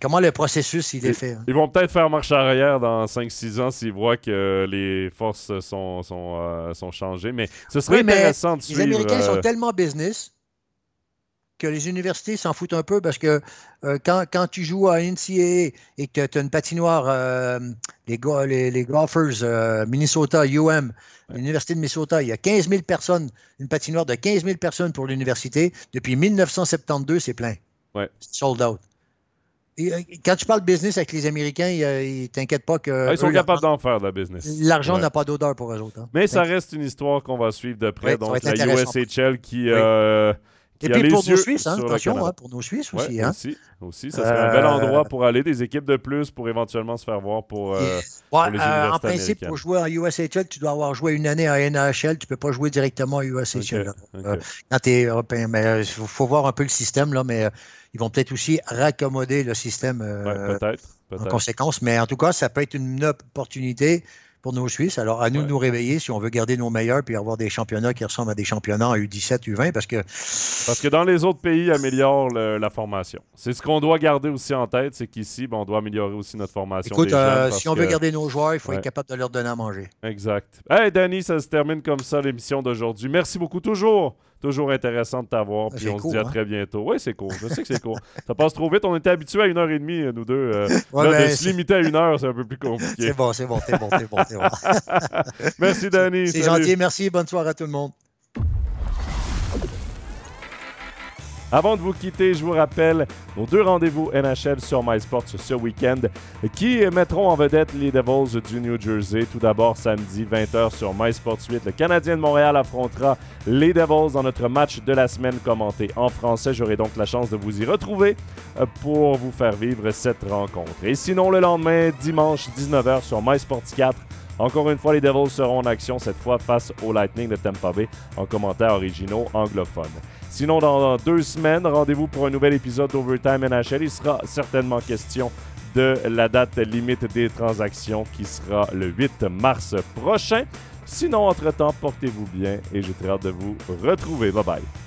comment le processus il est fait? Hein? Ils vont peut-être faire marche arrière dans 5-6 ans s'ils voient que les forces sont, sont, euh, sont changées. Mais ce serait intéressant de suivre. Les Américains sont euh, tellement business que les universités s'en foutent un peu parce que quand, quand, tu joues à NCAA et que tu as une patinoire, les, les, les, golfers, Minnesota, UM, l'Université de Minnesota, il y a 15 000 personnes, une patinoire de 15 000 personnes pour l'université. Depuis 1972, c'est plein. Sold out. Euh, quand tu parles business avec les Américains, ils ne t'inquiètent pas que. Ah, ils sont capables d'en faire de la business. L'argent n'a pas d'odeur pour eux autres. Hein. Mais ça reste une histoire qu'on va suivre de près. donc, la USHL qui. Euh, et puis pour nos Suisses, hein, attention, hein, pour nos Suisses aussi. Hein. aussi, aussi, ça serait un bel endroit pour aller, des équipes de plus pour éventuellement se faire voir pour, euh, les euh, En principe, pour jouer en USHL, tu dois avoir joué une année à NHL, tu ne peux pas jouer directement à USHL. Euh, quand tu es européen. Mais il faut, voir un peu le système, là, mais ils vont peut-être aussi raccommoder le système en conséquence. Mais en tout cas, ça peut être une opportunité pour nos Suisses. Alors, à nous de nous réveiller si on veut garder nos meilleurs puis avoir des championnats qui ressemblent à des championnats en U17, U20 parce que. Parce que dans les autres pays, améliore la formation. C'est ce qu'on doit garder aussi en tête, c'est qu'ici, ben, on doit améliorer aussi notre formation. Écoute, euh, si on veut garder nos joueurs, il faut être capable de leur donner à manger. Exact. Hey, Danny, ça se termine comme ça l'émission d'aujourd'hui. Merci beaucoup toujours. Toujours intéressant de t'avoir. Puis on se dit à hein? très bientôt. Oui, c'est cool. Je sais que c'est cool. ça passe trop vite. On était habitués à une heure et demie, nous deux. Euh, là, de se limiter à une heure, c'est un peu plus compliqué. C'est bon, c'est bon, c'est bon, c'est bon, bon. merci, Danny. C'est gentil. Merci. Bonne soirée à tout le monde. Avant de vous quitter, je vous rappelle nos deux rendez-vous NHL sur MySports ce week-end qui mettront en vedette les Devils du New Jersey? Tout d'abord, samedi 20h sur MySports 8, le Canadien de Montréal affrontera les Devils dans notre match de la semaine commenté en français. J'aurai donc la chance de vous y retrouver pour vous faire vivre cette rencontre. Et sinon, le lendemain, dimanche 19h sur MySports 4, encore une fois, les Devils seront en action, cette fois face au Lightning de Tampa Bay, en commentaires originaux anglophones. Sinon, dans deux semaines, rendez-vous pour un nouvel épisode d'Overtime NHL. Il sera certainement question de la date limite des transactions qui sera le 8 mars prochain. Sinon, entre-temps, portez-vous bien et j'ai très hâte de vous retrouver. Bye bye.